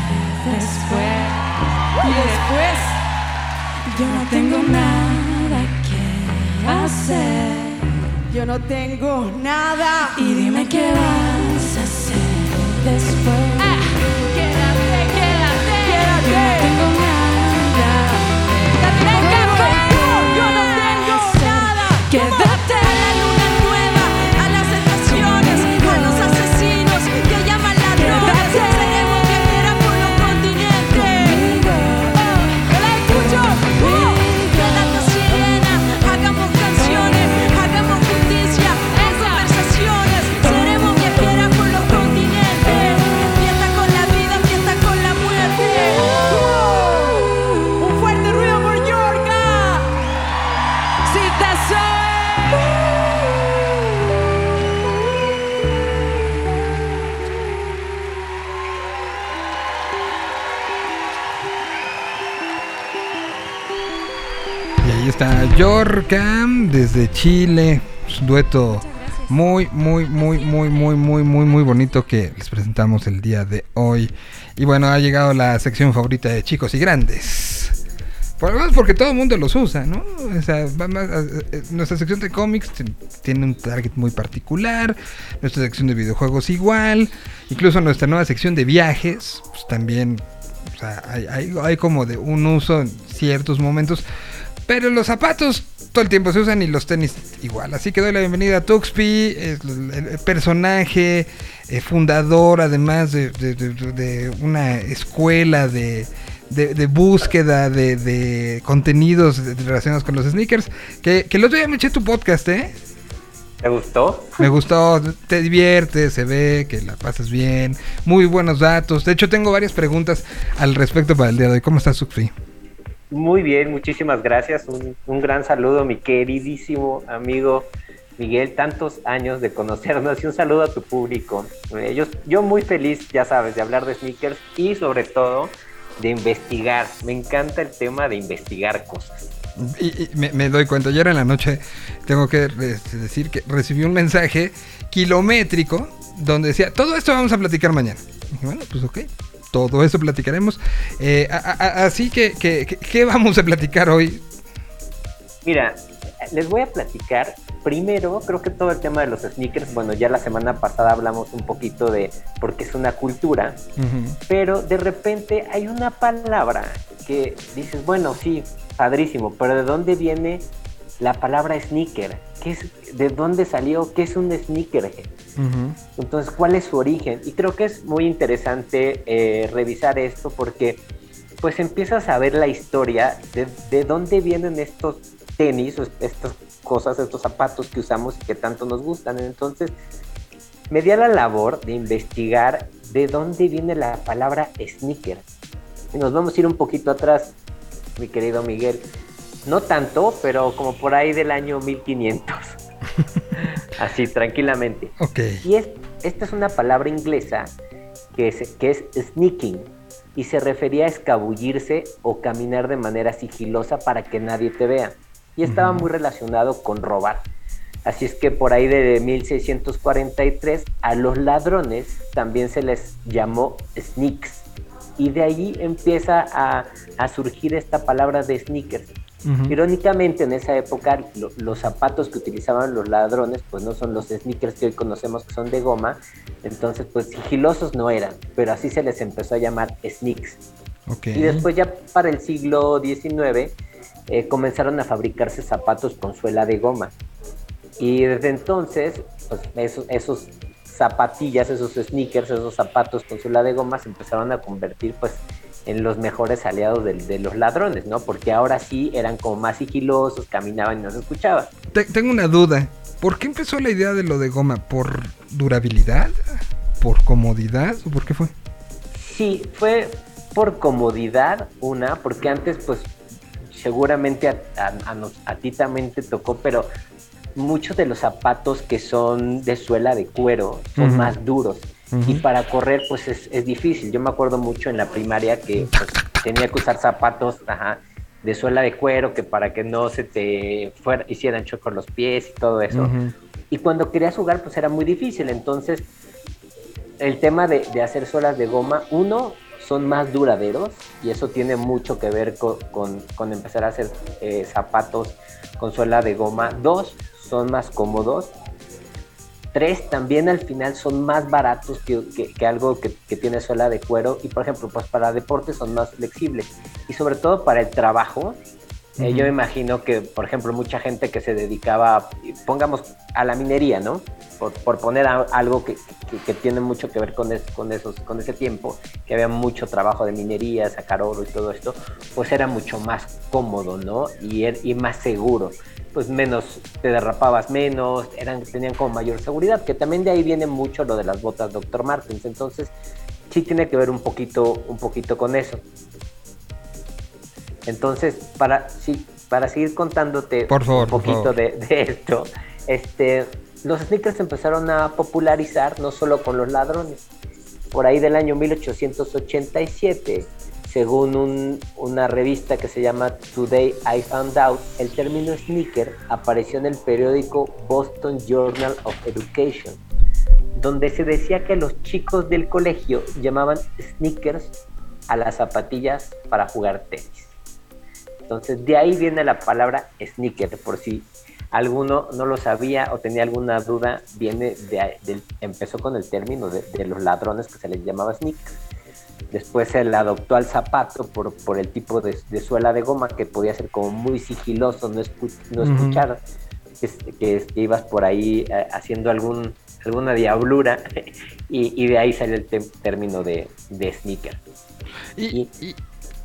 después y después yo no tengo nada que hacer. Yo no tengo nada. get out. Yorka desde Chile. Un dueto muy, muy, muy, muy, muy, muy, muy, muy bonito que les presentamos el día de hoy. Y bueno, ha llegado la sección favorita de chicos y grandes. Por lo menos porque todo el mundo los usa, ¿no? O sea, a- eh, nuestra sección de cómics tiene un target muy particular, nuestra sección de videojuegos igual, incluso nuestra nueva sección de viajes, pues también, o sea, hay como de un uso en ciertos momentos, pero los zapatos todo el tiempo se usan y los tenis igual. Así que doy la bienvenida a Tuxpi, el, personaje eh, fundador además de, de- de- de una escuela de, búsqueda de, contenidos relacionados con los sneakers. Que, que el otro día me eché tu podcast, ¿eh? ¿Te gustó? Me gustó, te diviertes, se ve que la pasas bien, muy buenos datos. De hecho, tengo varias preguntas al respecto para el día de hoy. ¿Cómo estás, Tuxpi? Muy bien, muchísimas gracias. Un, un gran saludo, mi queridísimo amigo Miguel. Tantos años de conocernos y un saludo a tu público. Eh, yo, muy feliz, ya sabes, de hablar de sneakers y sobre todo de investigar. Me encanta el tema de investigar cosas. Y, me, doy cuenta, ayer en la noche tengo que re- decir que recibí un mensaje kilométrico donde decía, todo esto vamos a platicar mañana. Bueno, pues ok, todo eso platicaremos. Eh, a- a- a- así que, que- que- ¿qué vamos a platicar hoy? Mira, les voy a platicar. Primero, creo que todo el tema de los sneakers, bueno, ya la semana pasada hablamos un poquito de por qué es una cultura, pero de repente hay una palabra que dices, bueno, sí, padrísimo, pero ¿de dónde viene la palabra sneaker? ¿Qué es, ¿De dónde salió? ¿Qué es un sneaker? Entonces, ¿cuál es su origen? Y creo que es muy interesante eh, revisar esto porque pues empiezas a ver la historia de, de dónde vienen estos tenis, estas cosas, estos zapatos que usamos y que tanto nos gustan. Entonces, me di a la labor de investigar de dónde viene la palabra sneaker. Y nos vamos a ir un poquito atrás, mi querido Miguel. No tanto, pero como por ahí del año 1500. Así, tranquilamente. Ok. Y es, esta es una palabra inglesa que es, que es sneaking y se refería a escabullirse o caminar de manera sigilosa para que nadie te vea. Y estaba muy relacionado con robar. Así es que por ahí de 1643 a los ladrones también se les llamó sneaks. Y de ahí empieza a, a surgir esta palabra de sneakers. Irónicamente, en esa época, lo- los zapatos que utilizaban los ladrones, pues no son los sneakers que hoy conocemos que son de goma, entonces pues sigilosos no eran, pero así se les empezó a llamar sneaks. Y después ya para el siglo XIX eh, comenzaron a fabricarse zapatos con suela de goma. Y desde entonces, pues esos, esos zapatillas, esos sneakers, esos zapatos con suela de goma se empezaron a convertir pues en los mejores aliados de, los ladrones, ¿no? Porque ahora sí eran como más sigilosos, caminaban y no se escuchaba. Te- tengo una duda. ¿Por qué empezó la idea de lo de goma? ¿Por durabilidad? ¿Por comodidad? ¿O por qué fue? Sí, fue por comodidad, una, porque antes, pues, seguramente a, a- a nos- a ti también te tocó, pero muchos de los zapatos que son de suela de cuero son más duros. Ujú. Y para correr, pues es, es difícil. Yo me acuerdo mucho en la primaria que pues, tenía que usar zapatos ajá, de suela de cuero, que para que no se te fuera, hicieran choco los pies y todo eso. Ujú. Y cuando querías jugar, pues era muy difícil. Entonces, el tema de, de hacer suelas de goma, uno, son más duraderos y eso tiene mucho que ver co- con, con empezar a hacer eh, zapatos con suela de goma. Dos, son más cómodos. Tres, también al final son más baratos que, que- que algo que, que tiene suela de cuero. Y por ejemplo, pues para deportes son más flexibles. Y sobre todo para el trabajo, eh, Ujú. yo me imagino que, por ejemplo, mucha gente que se dedicaba, pongamos, a la minería, ¿no? Por, por poner a- algo que, que- que tiene mucho que ver con, es- con, esos, con ese tiempo, que había mucho trabajo de minería, sacar oro y todo esto, pues era mucho más cómodo, ¿no? Y, er- y más seguro. Pues menos, te derrapabas menos, eran, tenían como mayor seguridad, que también de ahí viene mucho lo de las botas Dr. Martens. Entonces, sí tiene que ver un poquito, un poquito con eso. Entonces, para, sí, para seguir contándote Por favor, un por poquito favor. de, de esto, este, los sneakers empezaron a popularizar no solo con los ladrones. Por ahí del año 1887 según un- una revista que se llama Today I Found Out, el término sneaker apareció en el periódico Boston Journal of Education, donde se decía que los chicos del colegio llamaban sneakers a las zapatillas para jugar tenis. Entonces de ahí viene la palabra sneaker, por si alguno no lo sabía o tenía alguna duda, viene de, del- empezó con el término de, de los ladrones que se les llamaba sneaker. Después se le adoptó al zapato por, por el tipo de, de suela de goma que podía ser como muy sigiloso, no, escu- no escuchar que, ibas por ahí eh, haciendo algún, alguna diablura y, y de ahí sale el término de, de sneaker. Y, y,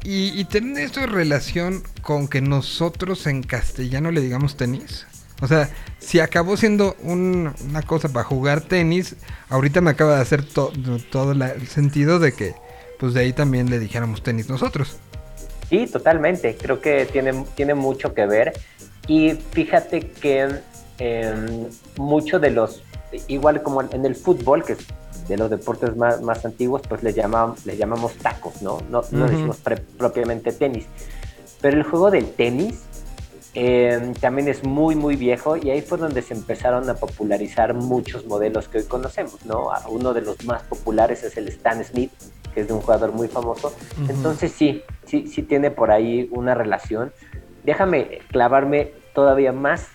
y, y tiene esto relación con que nosotros en castellano le digamos tenis. O sea, si acabó siendo un- una cosa para jugar tenis, ahorita me acaba de hacer to- todo la- el sentido de que, pues de ahí también le dijéramos tenis nosotros. Sí, totalmente. Creo que tiene, tiene mucho que ver. Y fíjate que em, mucho de los, igual como en el fútbol, que es de los deportes más, más antiguos, pues les llamamos, les llamamos tacos, ¿no? No, no Ujú. decimos pre- propiamente tenis. Pero el juego del tenis em, también es muy, muy viejo y ahí fue donde se empezaron a popularizar muchos modelos que hoy conocemos, ¿no? Uno de los más populares es el Stan Smith, que es de un jugador muy famoso. Entonces sí, sí, sí tiene por ahí una relación. Déjame clavarme todavía más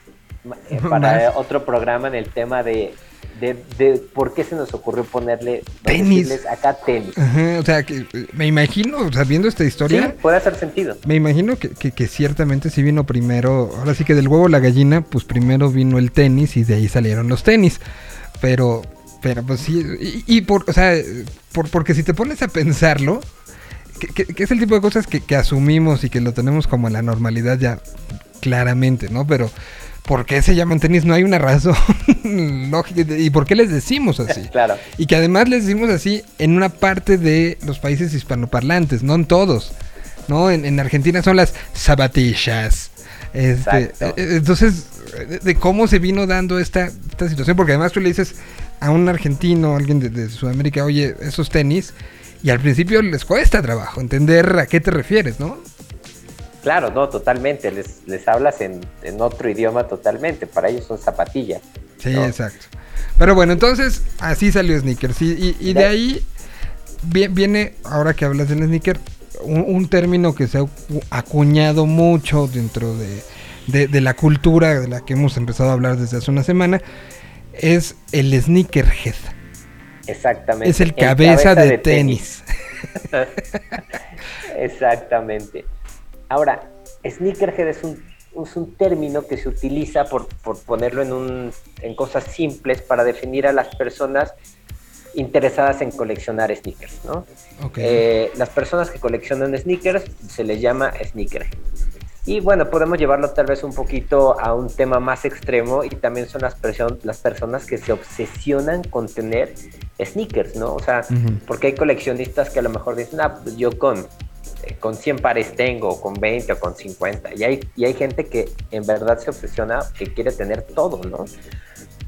eh, para Más. otro programa en el tema de, de, de por qué se nos ocurrió ponerle Tenis. acá tenis. Ajá, o sea, que me imagino, o sea, viendo esta Sí, historia, puede hacer sentido. me imagino que, que, que ciertamente sí vino primero, ahora sí que del huevo la gallina, pues primero vino el tenis y de ahí salieron los tenis. Pero, pero pues sí, y, y por, o sea, por, porque si te pones a pensarlo, que, que- que es el tipo de cosas que, que asumimos y que lo tenemos como en la normalidad ya claramente, ¿no? Pero, ¿por qué se llaman tenis? No hay una razón lógica. ¿Y por qué les decimos así? Claro. Y que además les decimos así en una parte de los países hispanoparlantes, no en todos. ¿No? En, en Argentina son las zapatillas. Este, Exacto. eh, entonces, de, de cómo se vino dando esta, esta situación, porque además tú le dices a un argentino, alguien de, de Sudamérica, oye, esos tenis, y al principio les cuesta trabajo entender a qué te refieres, ¿no? Claro, no, totalmente. Les, les hablas en, en otro idioma totalmente. Para ellos son zapatillas. Sí, ¿no? exacto. Pero bueno, entonces así salió Sneakers. Y, y- y de ahí vi- viene, ahora que hablas del sneaker, un, un término que se ha acu- acuñado mucho dentro de, de- de la cultura de la que hemos empezado a hablar desde hace una semana, es el sneakerhead. Exactamente. Es el cabeza de tenis. Exactamente. Ahora, sneakerhead es un, es un término que se utiliza por, por ponerlo en, un, en cosas simples para definir a las personas interesadas en coleccionar sneakers, ¿no? Eh, las personas que coleccionan sneakers se les llama sneakerhead. Y bueno, podemos llevarlo tal vez un poquito a un tema más extremo y también son las, las personas que se obsesionan con tener sneakers, ¿no? O sea, porque hay coleccionistas que a lo mejor dicen, ah, pues yo con, eh, con 100 pares tengo, con 20 o con 50. Y hay, y hay gente que en verdad se obsesiona, que quiere tener todo, ¿no?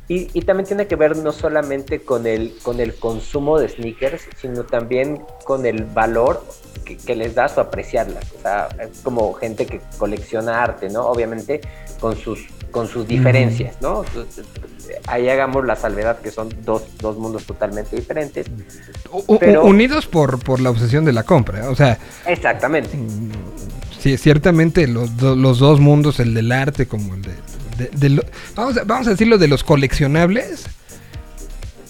Y, y también tiene que ver no solamente con el, con el consumo de sneakers, sino también con el valor que, que les das o apreciarlas. O sea, es como gente que colecciona arte, ¿no? Obviamente con sus, con sus diferencias, ¿no? Ahí hagamos la salvedad que son dos, dos mundos totalmente diferentes. Pero- unidos por, por la obsesión de la compra. O sea, Exactamente. sí, ciertamente los, los dos mundos, el del arte como el de... de- de lo- vamos, a, vamos a decirlo de los coleccionables.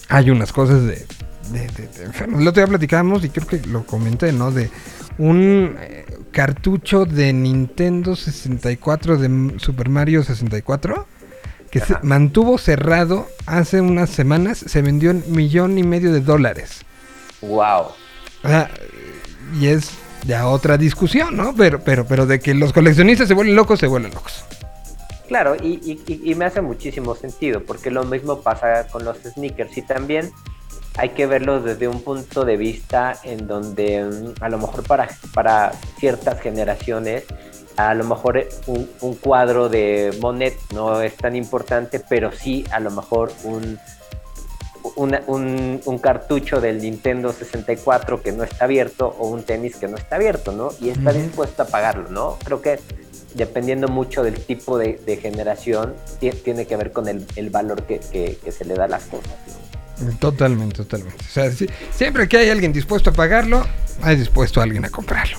Hay unas cosas de... de, de- enfermos. El otro día platicábamos y creo que lo comenté, ¿no? De un eh, cartucho de Nintendo 64 de Super Mario 64 que se mantuvo cerrado hace unas semanas, se vendió en millón y medio de dólares. Wow. O sea, y es ya otra discusión, ¿no? Pero, pero, pero de que los coleccionistas se vuelven locos, se vuelven locos. Claro, y, y- me hace muchísimo sentido, porque lo mismo pasa con los sneakers y también hay que verlo desde un punto de vista en donde mm, a lo mejor para, para ciertas generaciones, a lo mejor un, un cuadro de Monet no es tan importante, pero sí a lo mejor un, una- un, un cartucho del Nintendo 64 que no está abierto o un tenis que no está abierto, ¿no? Y está dispuesto a pagarlo, ¿no? Creo que dependiendo mucho del tipo de, de generación, ti- tiene que ver con el, el valor que, que- que se le da a las cosas. Totalmente, totalmente. O sea, sí- siempre que hay alguien dispuesto a pagarlo, hay dispuesto alguien a comprarlo.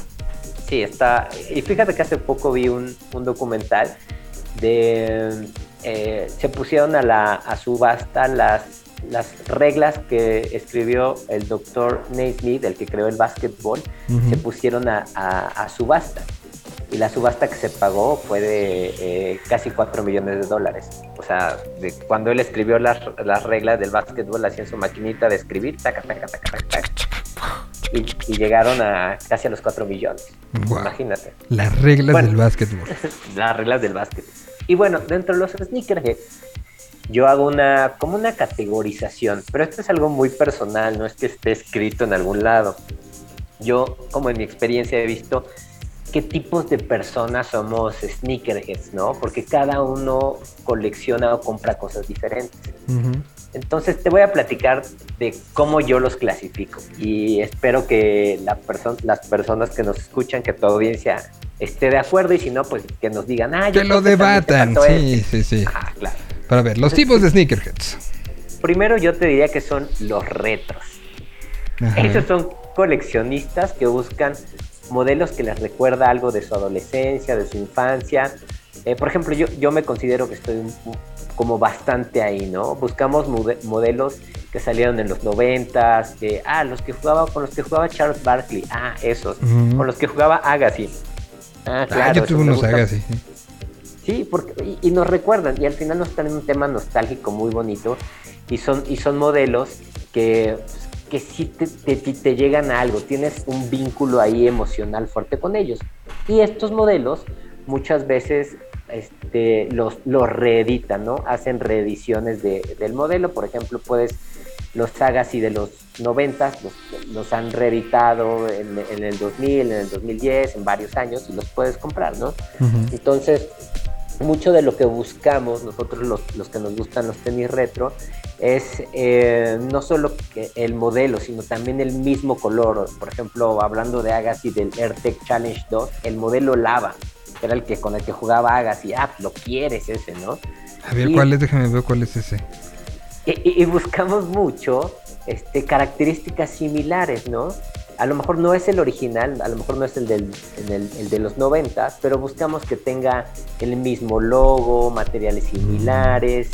Sí, está. Y fíjate que hace poco vi un, un documental de. eh, se pusieron a, la, a subasta las, las reglas que escribió el doctor Naismith, el que creó el básquetbol, se pusieron a, a- a subasta. Y la subasta que se pagó fue de eh, casi 4 millones de dólares. O sea, de cuando él escribió las, las reglas del básquetbol, hacía en su maquinita de escribir, taca, taca, taca, taca, taca. Y, y llegaron a casi a los 4 millones. Guau. Imagínate. Las reglas Bueno. del básquetbol. Las reglas del básquet. Y bueno, dentro de los sneakerheads, yo hago una, como una categorización, pero esto es algo muy personal, no es que esté escrito en algún lado. Yo, como en mi experiencia, he visto qué tipos de personas somos sneakerheads, ¿no? Porque cada uno colecciona o compra cosas diferentes. Ujú. Entonces te voy a platicar de cómo yo los clasifico y espero que la perso- las personas que nos escuchan, que tu audiencia esté de acuerdo y si no, pues que nos digan, ah, yo Que lo debatan. Sí, este". sí, sí. Ah, claro. Para ver, los tipos de sneakerheads. Primero yo te diría que son los retros. Ajá. Esos son coleccionistas que buscan modelos que les recuerda algo de su adolescencia, de su infancia. Eh, por ejemplo, yo, yo me considero que estoy un- como bastante ahí, ¿no? Buscamos mode- modelos que salieron en los noventas, que, ah, los que jugaba, con los que jugaba Charles Barkley, ah, esos, con los que jugaba Agassi. Ah, Ah, claro. yo esos tuve unos. Agassi. Sí, porque, y, y nos recuerdan, y al final nos traen un tema nostálgico muy bonito, y son, y son modelos que, que sí te, te- te- llegan a algo, tienes un vínculo ahí emocional fuerte con ellos. Y estos modelos muchas veces este, los, los reeditan, ¿no? Hacen reediciones de- del modelo, por ejemplo, puedes, los Agassi de los 90 los, los han reeditado en, en el 2000, en el 2010, en varios años, y los puedes comprar, ¿no? Entonces, mucho de lo que buscamos nosotros los, los que nos gustan los tenis retro es eh, no solo que el modelo, sino también el mismo color. Por ejemplo, hablando de Agassi del AirTech Challenge 2, el modelo lava, que era el que con el que jugaba Agassi. Ah, lo quieres ese, ¿no? A ver, Y- ¿cuál es? Déjame ver cuál es ese. y, y- y buscamos mucho este, características similares, ¿no? A lo mejor no es el original, a lo mejor no es el, del, en el, el de los 90, pero buscamos que tenga el mismo logo, materiales similares,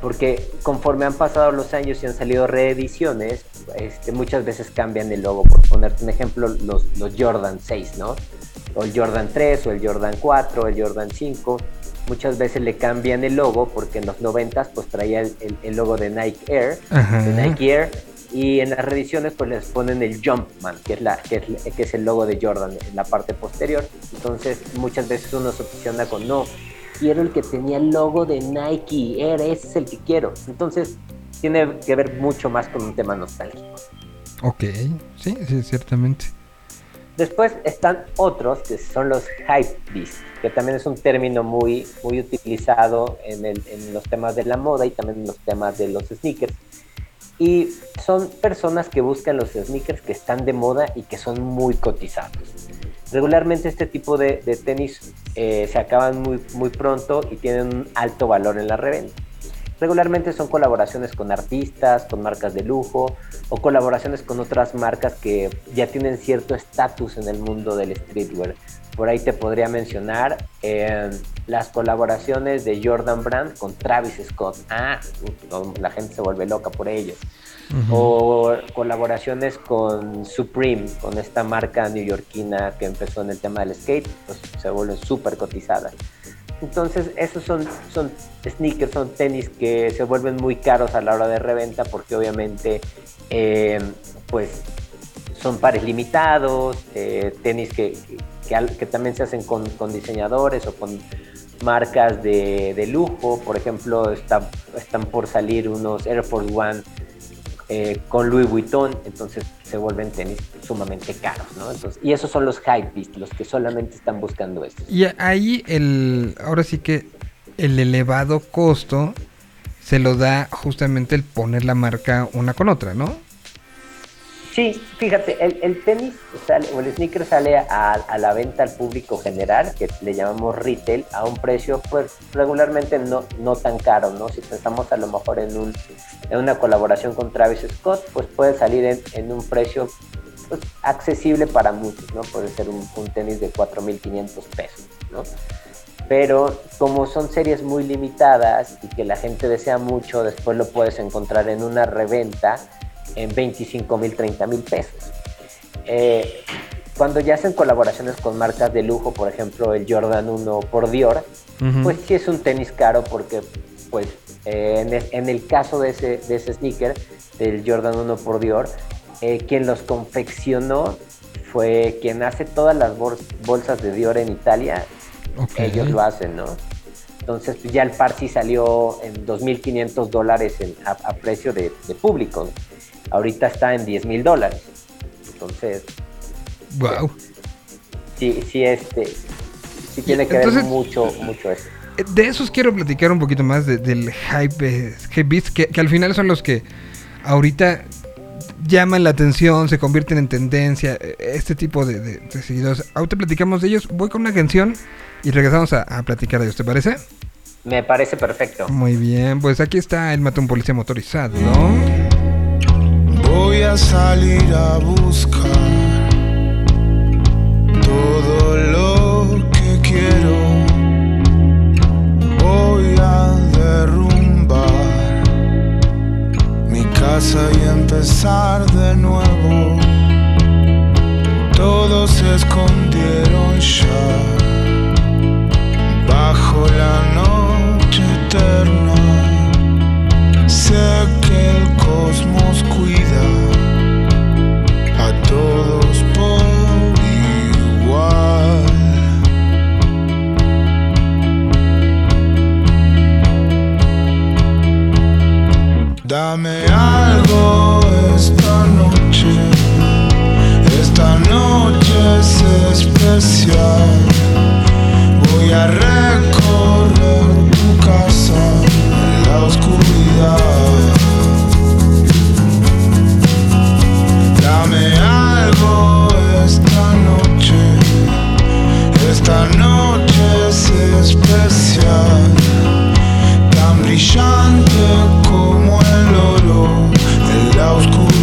porque conforme han pasado los años y han salido reediciones, este, muchas veces cambian el logo. Por ponerte un ejemplo, los, los Jordan 6, ¿no? O el Jordan 3, o el Jordan 4, o el Jordan 5 muchas veces le cambian el logo porque en los 90 pues traía el, el- el logo de Nike Air, Ajá. de Nike Air y en las reediciones pues les ponen el Jumpman, que es, la, que es, que es el logo de Jordan en la parte posterior. Entonces muchas veces uno se obsesiona con no, quiero el que tenía el logo de Nike Air, ese es el que quiero. Entonces tiene que ver mucho más con un tema nostálgico. Ok, sí, sí, ciertamente. Después están otros que son los hype beast, que también es un término muy, muy utilizado en, el- en los temas de la moda y también en los temas de los sneakers. Y son personas que buscan los sneakers que están de moda y que son muy cotizados. Regularmente este tipo de, tenis eh, se acaban muy, muy pronto y tienen un alto valor en la reventa. Regularmente son colaboraciones con artistas, con marcas de lujo o colaboraciones con otras marcas que ya tienen cierto estatus en el mundo del streetwear. Por ahí te podría mencionar eh, las colaboraciones de Jordan Brand con Travis Scott. Ah, la gente se vuelve loca por ellos. O colaboraciones con Supreme, con esta marca neoyorquina que empezó en el tema del skate, pues se vuelven súper cotizadas. Entonces, esos son, son sneakers, son tenis que se vuelven muy caros a la hora de reventa porque obviamente, eh, pues, son pares limitados, eh, tenis que, que, también se hacen con, diseñadores o con marcas de, lujo. Por ejemplo, está- están por salir unos Air Force One eh, con Louis Vuitton, entonces se vuelven tenis sumamente caros, ¿no? Y esos son los hypebeast, los que solamente están buscando esto. Y ahí el, ahora sí que el elevado costo se lo da justamente el poner la marca una con otra, ¿no? Sí, fíjate, el, tenis sale, o el sneaker sale a, la venta al público general, que le llamamos retail, a un precio pues regularmente no, no tan caro, ¿no? Si pensamos a lo mejor en, un, en una colaboración con Travis Scott, pues puede salir en, en un precio pues, accesible para muchos, ¿no? Puede ser un, un tenis de 4.500 pesos, ¿no? Pero como son series muy limitadas y que la gente desea mucho, después lo puedes encontrar en una reventa en 25 mil, 30 mil pesos. Eh, cuando ya hacen colaboraciones con marcas de lujo, por ejemplo el Jordan 1 por Dior, uh -huh. pues sí es un tenis caro porque pues eh, en, el, en, el, caso de ese, de ese sneaker, del Jordan 1 por Dior, eh, quien los confeccionó fue quien hace todas las bol bolsas de Dior en Italia, okay. ellos lo hacen, ¿no? Entonces pues ya el par sí salió en 2.500 dólares a, a, precio de, de público. Ahorita está en 10 mil dólares. Entonces. Wow. Sí, sí, este. Sí tiene que Entonces, ver mucho, mucho eso. De esos quiero platicar un poquito más de, del hype, hype beats, que, que, al final son los que ahorita llaman la atención, se convierten en tendencia, este tipo de, de, de seguidores. Ahorita platicamos de ellos. Voy con una canción y regresamos a, a platicar de ellos, ¿te parece? Me parece perfecto. Muy bien, pues aquí está el mata un policía motorizado, ¿no? Voy a salir a buscar todo lo que quiero. Voy a derrumbar mi casa y empezar de nuevo. Todos se escondieron ya bajo la noche eterna. Sé que el cosmos cuida a todos por igual. Dame algo esta noche, esta noche es especial. Voy a recorrer tu casa en la oscuridad. Esta noche es especial, tan brillante como el oro en la oscuridad.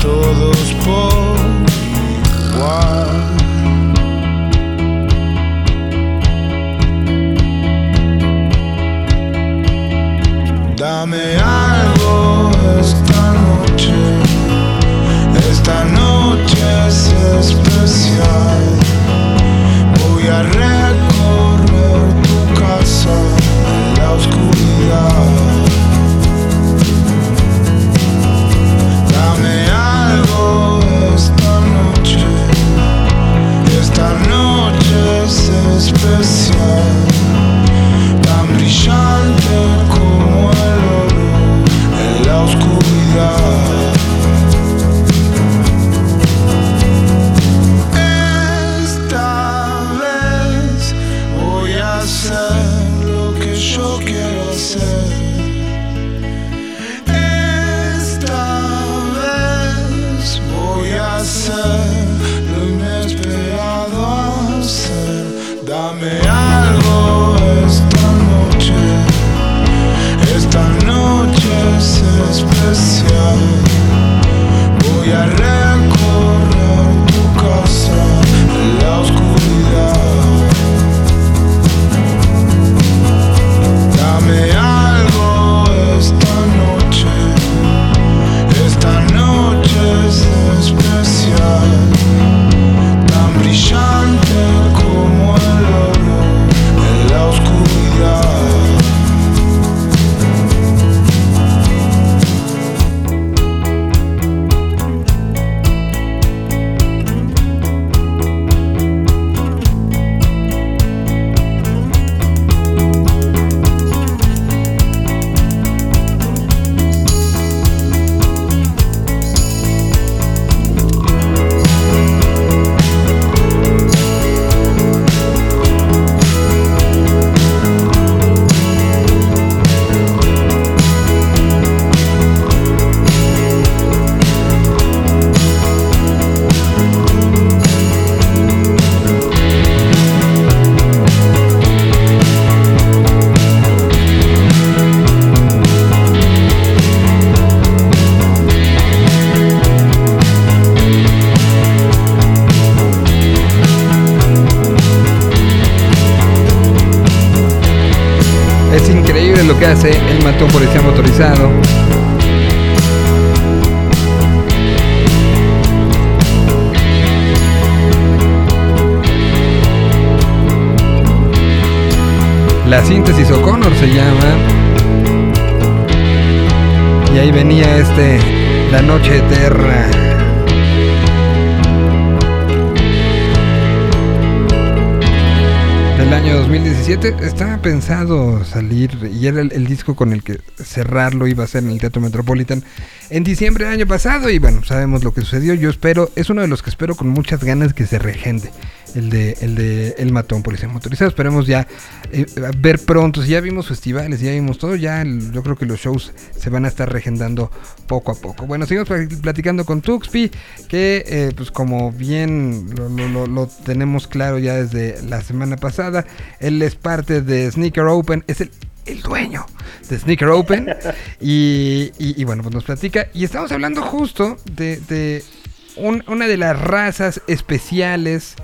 todos por igual. Dame algo esta noche, esta noche es especial. Pensado salir y era el, disco con el que cerrarlo iba a ser en el Teatro Metropolitan en diciembre del año pasado y bueno, sabemos lo que sucedió. Yo espero, es uno de los que espero con muchas ganas que se regende. El de, el de El Matón Policía Motorizado. Esperemos ya eh, ver pronto. Si ya vimos festivales, ya vimos todo, ya el- yo creo que los shows se van a estar regendando poco a poco. Bueno, seguimos pla- platicando con Tuxpi, que eh, pues como bien lo, lo- lo- lo tenemos claro ya desde la semana pasada, él es parte de Sneaker Open, es el, el dueño de Sneaker Open. y, y- y bueno, pues nos platica. Y estamos hablando justo de, de un- una de las razas especiales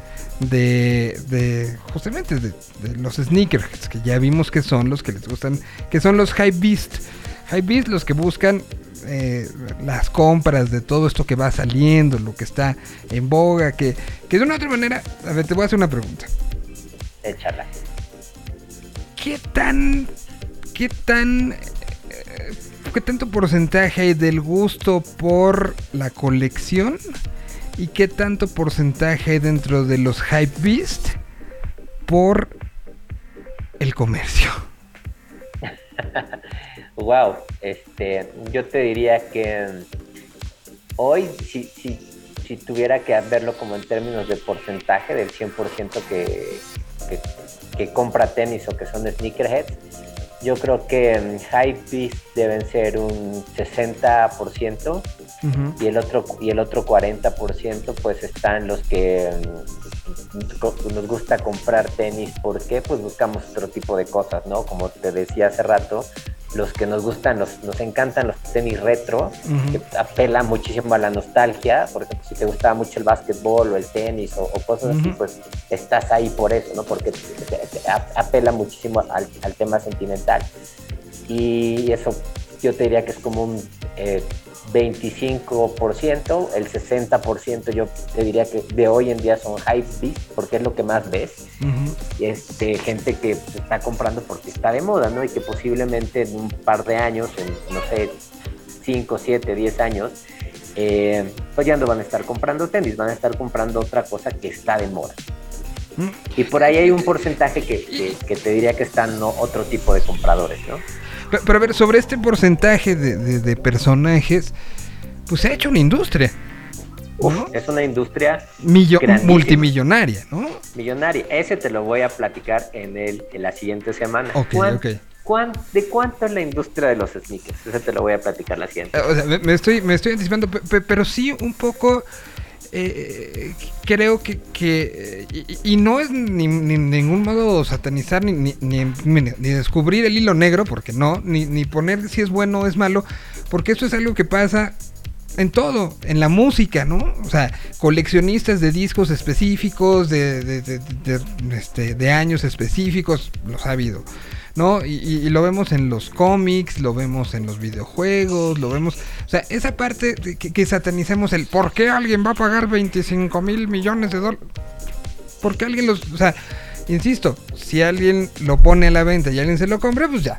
de, de justamente de, de los sneakers que ya vimos que son los que les gustan que son los high beast high beast los que buscan eh, las compras de todo esto que va saliendo lo que está en boga que, que de una u otra manera a ver te voy a hacer una pregunta Échala. ¿qué tan qué tan eh, qué tanto porcentaje hay del gusto por la colección y qué tanto porcentaje hay dentro de los hype beast por el comercio Wow, este, yo te diría que hoy, si, si, si tuviera que verlo como en términos de porcentaje del 100% que, que, que compra tenis o que son sneakerheads, yo creo que mm, hypebeast deben ser un 60% y el otro y el otro 40% pues están los que nos gusta comprar tenis. Porque pues buscamos otro tipo de cosas no como te decía hace rato los que nos gustan los nos encantan los tenis retro Ujú. que apelan muchísimo a la nostalgia. Por ejemplo si te gustaba mucho el básquetbol o el tenis o, o cosas así pues estás ahí por eso no porque te- te- te ap- apela muchísimo al, al tema sentimental. Y eso yo te diría que es como un eh, 25%, el 60% yo te diría que de hoy en día son hype porque es lo que más ves. Este, gente que se está comprando porque está de moda, ¿no? Y que posiblemente en un par de años, en no sé, 5, 7, 10 años, eh, pues ya no van a estar comprando tenis, van a estar comprando otra cosa que está de moda. Y por ahí hay un porcentaje que, que- que te diría que están ¿no? otro tipo de compradores, ¿no? Pero, pero a ver, sobre este porcentaje de, de- de personajes, pues se ha hecho una industria. ¿no? Es una industria Millo- grandísima. multimillonaria, ¿no? millonaria. Ese te lo voy a platicar en, el, en la siguiente semana. Ok, ¿Cuán- ok. cuán- ¿De cuánto es la industria de los sneakers? Ese te lo voy a platicar la siguiente. Eh, O sea, me, me estoy, me estoy anticipando, pe- pe- pero sí un poco eh, creo que, que y, y no es ni, ni ningún modo satanizar ni, ni, ni, descubrir el hilo negro, porque no, ni, ni poner si es bueno o es malo, porque eso es algo que pasa en todo, en la música, ¿no? O sea, coleccionistas de discos específicos, de, de, de, de este, años específicos, los ha habido. ¿No? Y, y, lo vemos en los cómics, lo vemos en los videojuegos, lo vemos... O sea, esa parte que, que satanicemos el ¿por qué alguien va a pagar 25 mil millones de dólares? ¿Por qué alguien los... O sea, insisto, si alguien lo pone a la venta y alguien se lo compra, pues ya.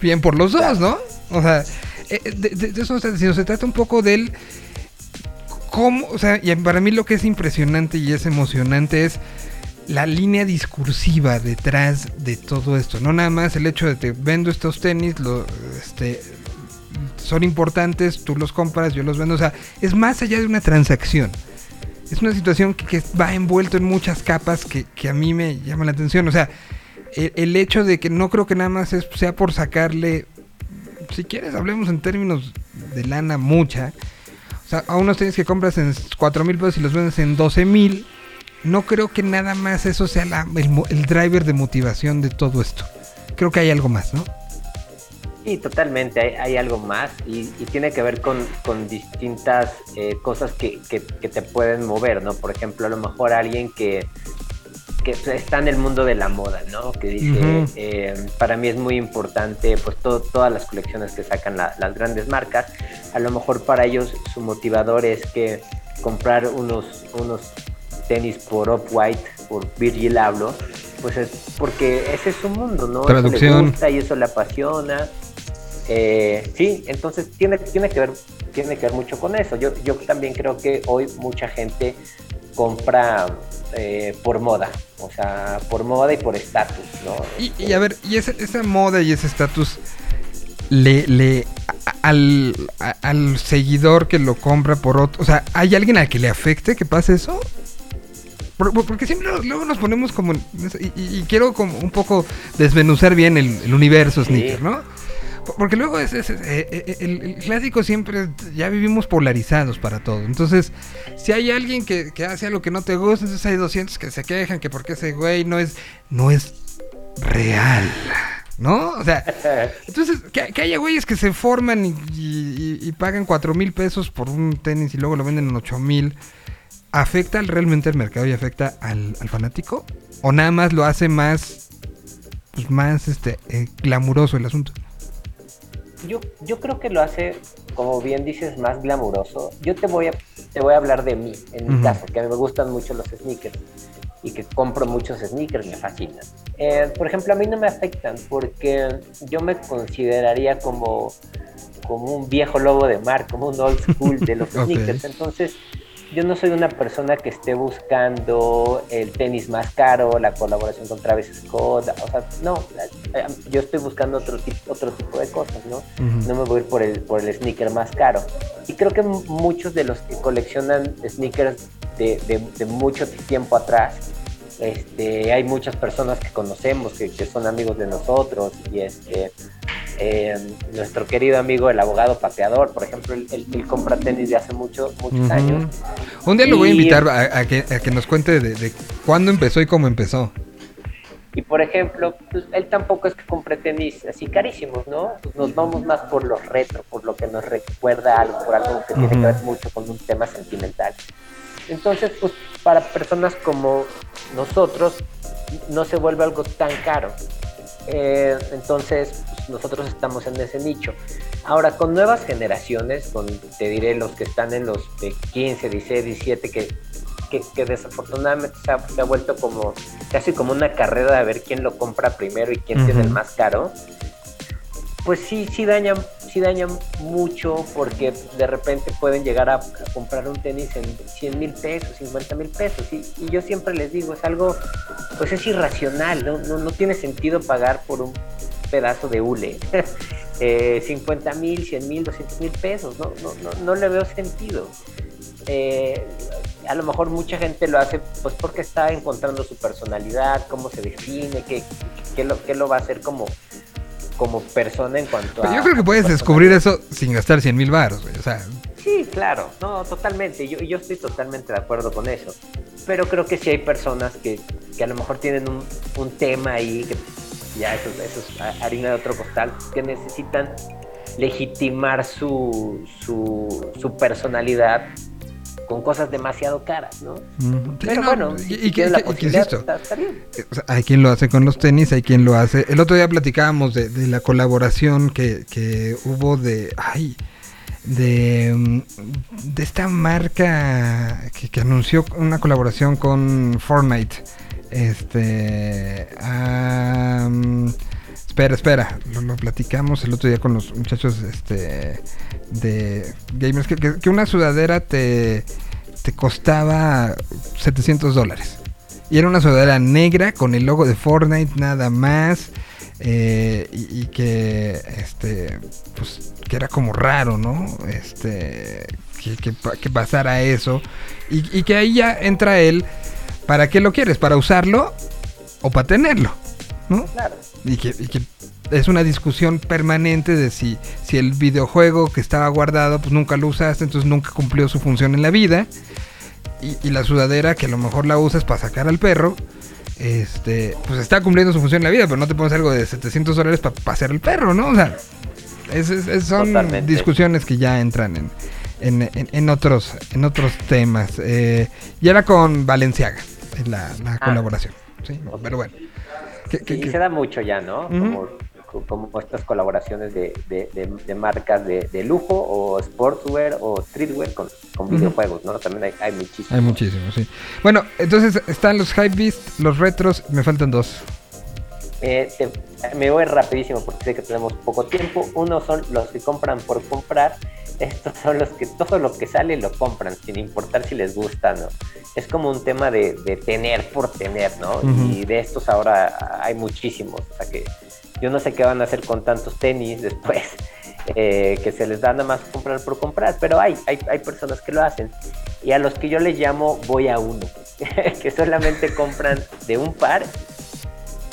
Bien por los dos, ¿no? O sea, eh, de, de, de eso se, se trata un poco del... Cómo, o sea, y para mí lo que es impresionante y es emocionante es la línea discursiva detrás de todo esto. No nada más el hecho de te vendo estos tenis, lo, este, son importantes, tú los compras, yo los vendo. O sea, es más allá de una transacción. Es una situación que, que va envuelto en muchas capas que, que, a mí me llama la atención. O sea, el, el hecho de que no creo que nada más es, sea por sacarle, si quieres, hablemos en términos de lana mucha. O sea, a unos tenis que compras en 4 mil pesos y los vendes en 12 mil no creo que nada más eso sea la, el, el, driver de motivación de todo esto. Creo que hay algo más, ¿no? Sí, totalmente, hay, hay algo más y, y, tiene que ver con, con distintas eh, cosas que, que, que, te pueden mover, ¿no? Por ejemplo, a lo mejor alguien que, que está en el mundo de la moda, ¿no? Que dice, uh -huh. eh, para mí es muy importante, pues todo, todas las colecciones que sacan la, las grandes marcas, a lo mejor para ellos su motivador es que comprar unos, unos tenis por Off-White, por Virgil hablo, pues es porque ese es su mundo, ¿no? Traducción. Eso le gusta y eso le apasiona. Eh, sí, entonces tiene, tiene, que ver, tiene que ver mucho con eso. Yo, yo también creo que hoy mucha gente compra eh, por moda, o sea, por moda y por estatus, ¿no? Y, y, a ver, y esa, esa moda y ese estatus le, le al, al seguidor que lo compra por otro, o sea, ¿hay alguien al que le afecte que pase eso? Porque siempre luego nos ponemos como. Y, y, quiero como un poco desmenuzar bien el, el universo sneaker, sí. ¿no? Porque luego es, es, es eh, eh, el, el, clásico siempre. Ya vivimos polarizados para todo. Entonces, si hay alguien que, que, hace algo que no te gusta, entonces hay 200 que se quejan que porque ese güey no es. No es real. ¿No? O sea, entonces, que, que haya güeyes que se forman y, y, y pagan 4 mil pesos por un tenis y luego lo venden en 8 mil. ¿Afecta realmente al mercado y afecta al, al, fanático? ¿O nada más lo hace más, pues más este, eh, glamuroso el asunto? Yo, yo creo que lo hace, como bien dices, más glamuroso. Yo te voy a, te voy a hablar de mí, en mi uh -huh. caso, que a mí me gustan mucho los sneakers y que compro muchos sneakers, me fascinan. Eh, por ejemplo, a mí no me afectan porque yo me consideraría como, como un viejo lobo de mar, como un old school de los okay. sneakers. Entonces, yo no soy una persona que esté buscando el tenis más caro, la colaboración con Travis Scott, o sea, no, yo estoy buscando otro tipo, otro tipo de cosas, ¿no? Uh -huh. No me voy a ir por el, por el sneaker más caro. Y creo que muchos de los que coleccionan sneakers de, de, de mucho tiempo atrás, este, hay muchas personas que conocemos, que, que son amigos de nosotros, y este, eh, nuestro querido amigo el abogado pateador, por ejemplo, él, él, él compra tenis de hace mucho, muchos uh -huh. años. Un día y, lo voy a invitar a, a, que, a que, nos cuente de, de, cuándo empezó y cómo empezó. Y por ejemplo, pues, él tampoco es que compre tenis así carísimos, ¿no? Pues nos vamos más por los retro, por lo que nos recuerda algo, por algo que uh -huh. tiene que ver mucho con un tema sentimental. Entonces, pues para personas como nosotros, no se vuelve algo tan caro. Eh, entonces, pues, nosotros estamos en ese nicho. Ahora, con nuevas generaciones, con, te diré los que están en los de 15, 16, 17, que, que, que desafortunadamente se ha, se ha, vuelto como casi como una carrera de ver quién lo compra primero y quién uh -huh. tiene el más caro, pues sí, sí dañan, sí dañan mucho porque de repente pueden llegar a, comprar un tenis en 100 mil pesos, 50 mil pesos. Y, yo siempre les digo, es algo, pues es irracional, no, no, no tiene sentido pagar por un pedazo de hule. eh, 50 mil, 100 mil, 200 mil pesos, no, no, no, no, le veo sentido. Eh, a lo mejor mucha gente lo hace pues porque está encontrando su personalidad, cómo se define, qué, qué, lo, qué lo va a hacer como como persona en cuanto Pero a. Yo creo que puedes descubrir eso sin gastar 100 mil baros, O sea. Sí, claro, no, totalmente. Yo, yo estoy totalmente de acuerdo con eso. Pero creo que sí hay personas que, que a lo mejor tienen un, un tema ahí, que ya eso, eso es ha- harina de otro costal, que necesitan legitimar su, su, su personalidad con cosas demasiado caras, ¿no? Pero no, bueno, si y que- tienes la y que- posibilidad, insisto, está, está bien. O sea, hay quien lo hace con los tenis, hay quien lo hace. El otro día platicábamos de, de la colaboración que, que hubo de. Ay, de, mm, de esta marca que, que anunció una colaboración con Fortnite. Este. mm, espera, espera. Lo, platicamos el otro día con los muchachos este, de gamers. Que, una sudadera te, te costaba 700 dólares. Y era una sudadera negra con el logo de Fortnite nada más. eh, y, que este pues que era como raro, ¿no? Este que, que que pasara eso. Y, y que ahí ya entra él. ¿Para qué lo quieres? ¿Para usarlo o para tenerlo? ¿No? Claro. Y que, y que es una discusión permanente de si, si el videojuego que estaba guardado, pues nunca lo usaste, entonces nunca cumplió su función en la vida. Y, y la sudadera que a lo mejor la usas para sacar al perro, este, pues está cumpliendo su función en la vida, pero no te pones algo de 700 dólares para pasear al perro, ¿no? O sea, es- son Totalmente. discusiones que ya entran en, en, en- en otros, en otros temas. Eh, y era con Valenciaga, en la, la Ah. colaboración. ¿sí? Pero bueno. Que- se da mucho ya, ¿no? Como, como estas colaboraciones de, de- de- de marcas de, de lujo o sportswear o streetwear con, con videojuegos, ¿no? También hay, hay muchísimos. Hay muchísimos, sí. Bueno, entonces están los Hypebeast, los retros, me faltan dos. Eh, te- me voy rapidísimo porque sé que tenemos poco tiempo. Uno son los que compran por comprar. Estos son los que todo lo que sale lo compran, sin importar si les gusta, ¿no? Es como un tema de, de tener por tener, ¿no? Ujú. Y de estos ahora hay muchísimos. O sea que yo no sé qué van a hacer con tantos tenis después, eh, que se les da nada más comprar por comprar, pero hay, hay, hay personas que lo hacen. Y a los que yo les llamo voy a uno, que solamente compran de un par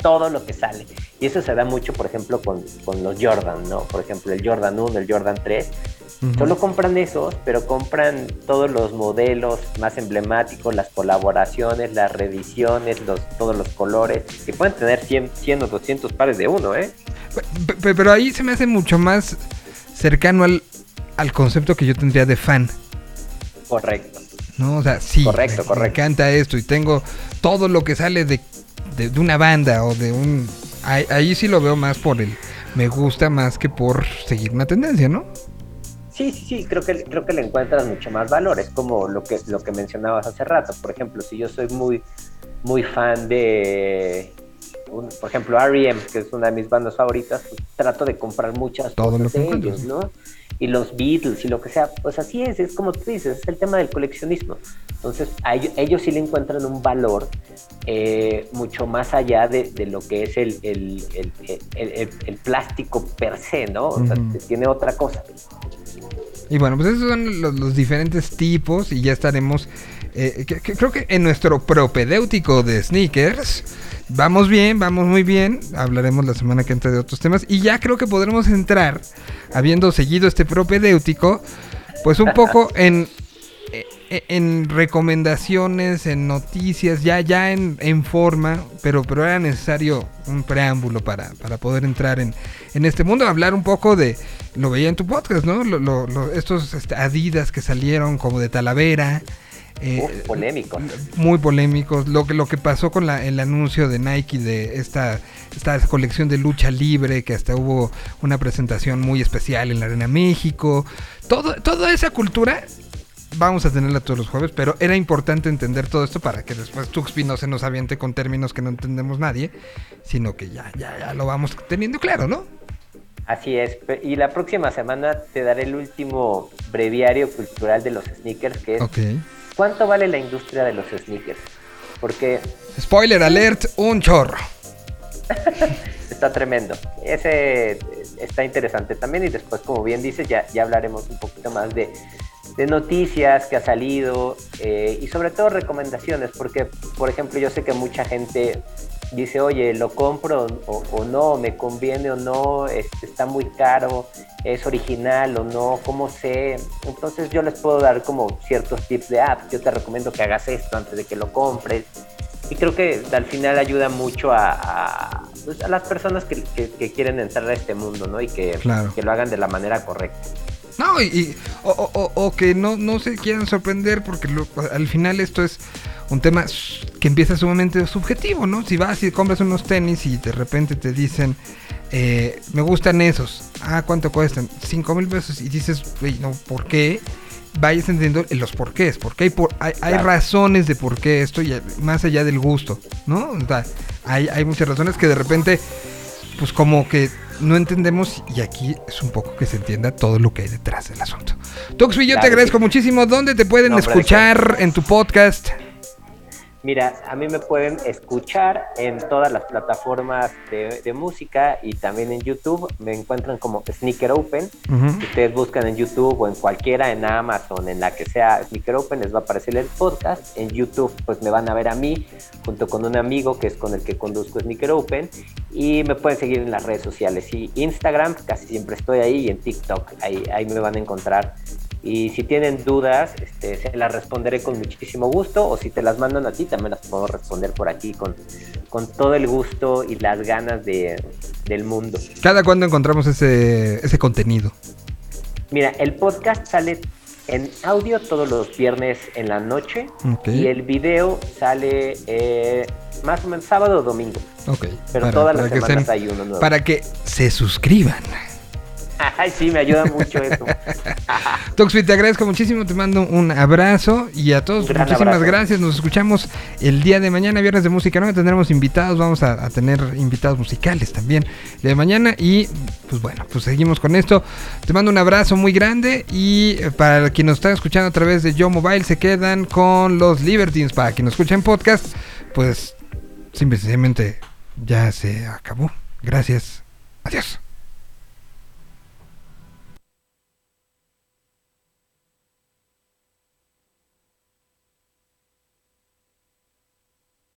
todo lo que sale. Y eso se da mucho, por ejemplo, con, con los Jordan, ¿no? Por ejemplo, el Jordan 1, el Jordan 3. Solo compran esos, pero compran todos los modelos más emblemáticos, las colaboraciones, las reediciones, los, todos los colores, que pueden tener 100, 100 o 200 pares de uno, ¿eh? Pe- pe- Pero ahí se me hace mucho más cercano al, al concepto que yo tendría de fan. Correcto. ¿No? O sea, sí, Correcto, me, me correcto. encanta esto y tengo todo lo que sale de, de- de una banda o de un... Ahí, ahí sí lo veo más por el... Me gusta más que por seguir una tendencia, ¿no? Sí, sí, sí, creo que, creo que le encuentras mucho más valor. Es como lo que, lo que mencionabas hace rato. Por ejemplo, si yo soy muy, muy fan de, un- por ejemplo, R.E.M., que es una de mis bandas favoritas, pues, trato de comprar muchas Todo lo cosas que de ellos, ¿no? Y los Beatles y lo que sea, pues así es, es como tú dices, es el tema del coleccionismo. Entonces, a ellos, ellos sí le encuentran un valor eh, mucho más allá de, de lo que es el, el, el- el- plástico per se, ¿no? O sea, Ujú. tiene otra cosa. Y bueno, pues esos son los, los diferentes tipos y ya estaremos... eh, que- que creo que en nuestro propedéutico de sneakers vamos bien, vamos muy bien. Hablaremos la semana que entra de otros temas y ya creo que podremos entrar, habiendo seguido este propedéutico, pues un poco en, en recomendaciones, en noticias, ya, ya en, en forma, pero, pero era necesario un preámbulo para, para poder entrar en, en este mundo, hablar un poco de, lo veía en tu podcast, ¿no? Lo- lo- lo- estos este, Adidas que salieron como de Talavera. eh, Uf, polémicos. muy polémicos. Lo que, lo que pasó con la- el anuncio de Nike de esta, esta colección de lucha libre, que hasta hubo una presentación muy especial en la Arena México. Todo, toda esa cultura vamos a tenerla todos los jueves, pero era importante entender todo esto para que después Tuxpi no se nos aviente con términos que no entendemos nadie, sino que ya, ya, ya lo vamos teniendo claro, ¿no? Así es. Y la próxima semana te daré el último breviario cultural de los sneakers, que es Ok. ¿cuánto vale la industria de los sneakers? Porque Spoiler alert, un chorro. está tremendo. Ese está interesante también y después, como bien dices, ya, ya hablaremos un poquito más de, de noticias que ha salido eh, y sobre todo recomendaciones, porque, por ejemplo, yo sé que mucha gente dice, oye, lo compro o, o no, me conviene o no, este, está muy caro, es original o no, cómo sé. Entonces yo les puedo dar como ciertos tips de, ah, yo te recomiendo que hagas esto antes de que lo compres. Y creo que al final ayuda mucho a, a, pues, a las personas que, que- que quieren entrar a este mundo, ¿no? Y que, Claro. que lo hagan de la manera correcta. No, y, y- o, o- o- que no, no se quieran sorprender porque lo- al final esto es un tema que empieza sumamente subjetivo, ¿no? Si vas y compras unos tenis y de repente te dicen, eh, me gustan esos, ah, ¿cuánto cuestan? Cinco mil pesos y dices, "Güey, no, ¿por qué? Vayas entendiendo los porqués, porque hay, por, hay, hay Claro. razones de por qué esto, y más allá del gusto, ¿no? O sea, hay, hay muchas razones que de repente pues como que no entendemos y aquí es un poco que se entienda todo lo que hay detrás del asunto. Tuxby, yo te Claro agradezco sí. muchísimo. ¿Dónde te pueden No, hombre, ¿de escuchar en tu podcast? Mira, a mí me pueden escuchar en todas las plataformas de, de música y también en YouTube. Me encuentran como Sneaker Open. Si ustedes buscan en YouTube o en cualquiera, en Amazon, en la que sea Sneaker Open, les va a aparecer el podcast. En YouTube, pues me van a ver a mí junto con un amigo que es con el que conduzco Sneaker Open. Y me pueden seguir en las redes sociales. Y Instagram, casi siempre estoy ahí. Y en TikTok, ahí, ahí me van a encontrar. Y si tienen dudas, este, se las responderé con muchísimo gusto. O si te las mandan a ti, también las puedo responder por aquí con, con todo el gusto y las ganas de, del mundo. ¿Cada cuándo encontramos ese, ese contenido? Mira, el podcast sale en audio todos los viernes en la noche y el video sale eh, más o menos sábado o domingo. Ok. Pero todas las semanas hay uno nuevo. Para que se suscriban. Ay, sí, me ayuda mucho eso. Tuxby, te agradezco muchísimo, te mando un abrazo y a todos gran muchísimas abrazo. gracias. Nos escuchamos el día de mañana, viernes de música, ¿no? Tendremos invitados, vamos a, a tener invitados musicales también el día de mañana y pues bueno, pues seguimos con esto. Te mando un abrazo muy grande y eh, para quien nos está escuchando a través de Yo Mobile se quedan con los Libertines. Para quien nos escucha en podcast, pues simplemente ya se acabó. Gracias. Adiós.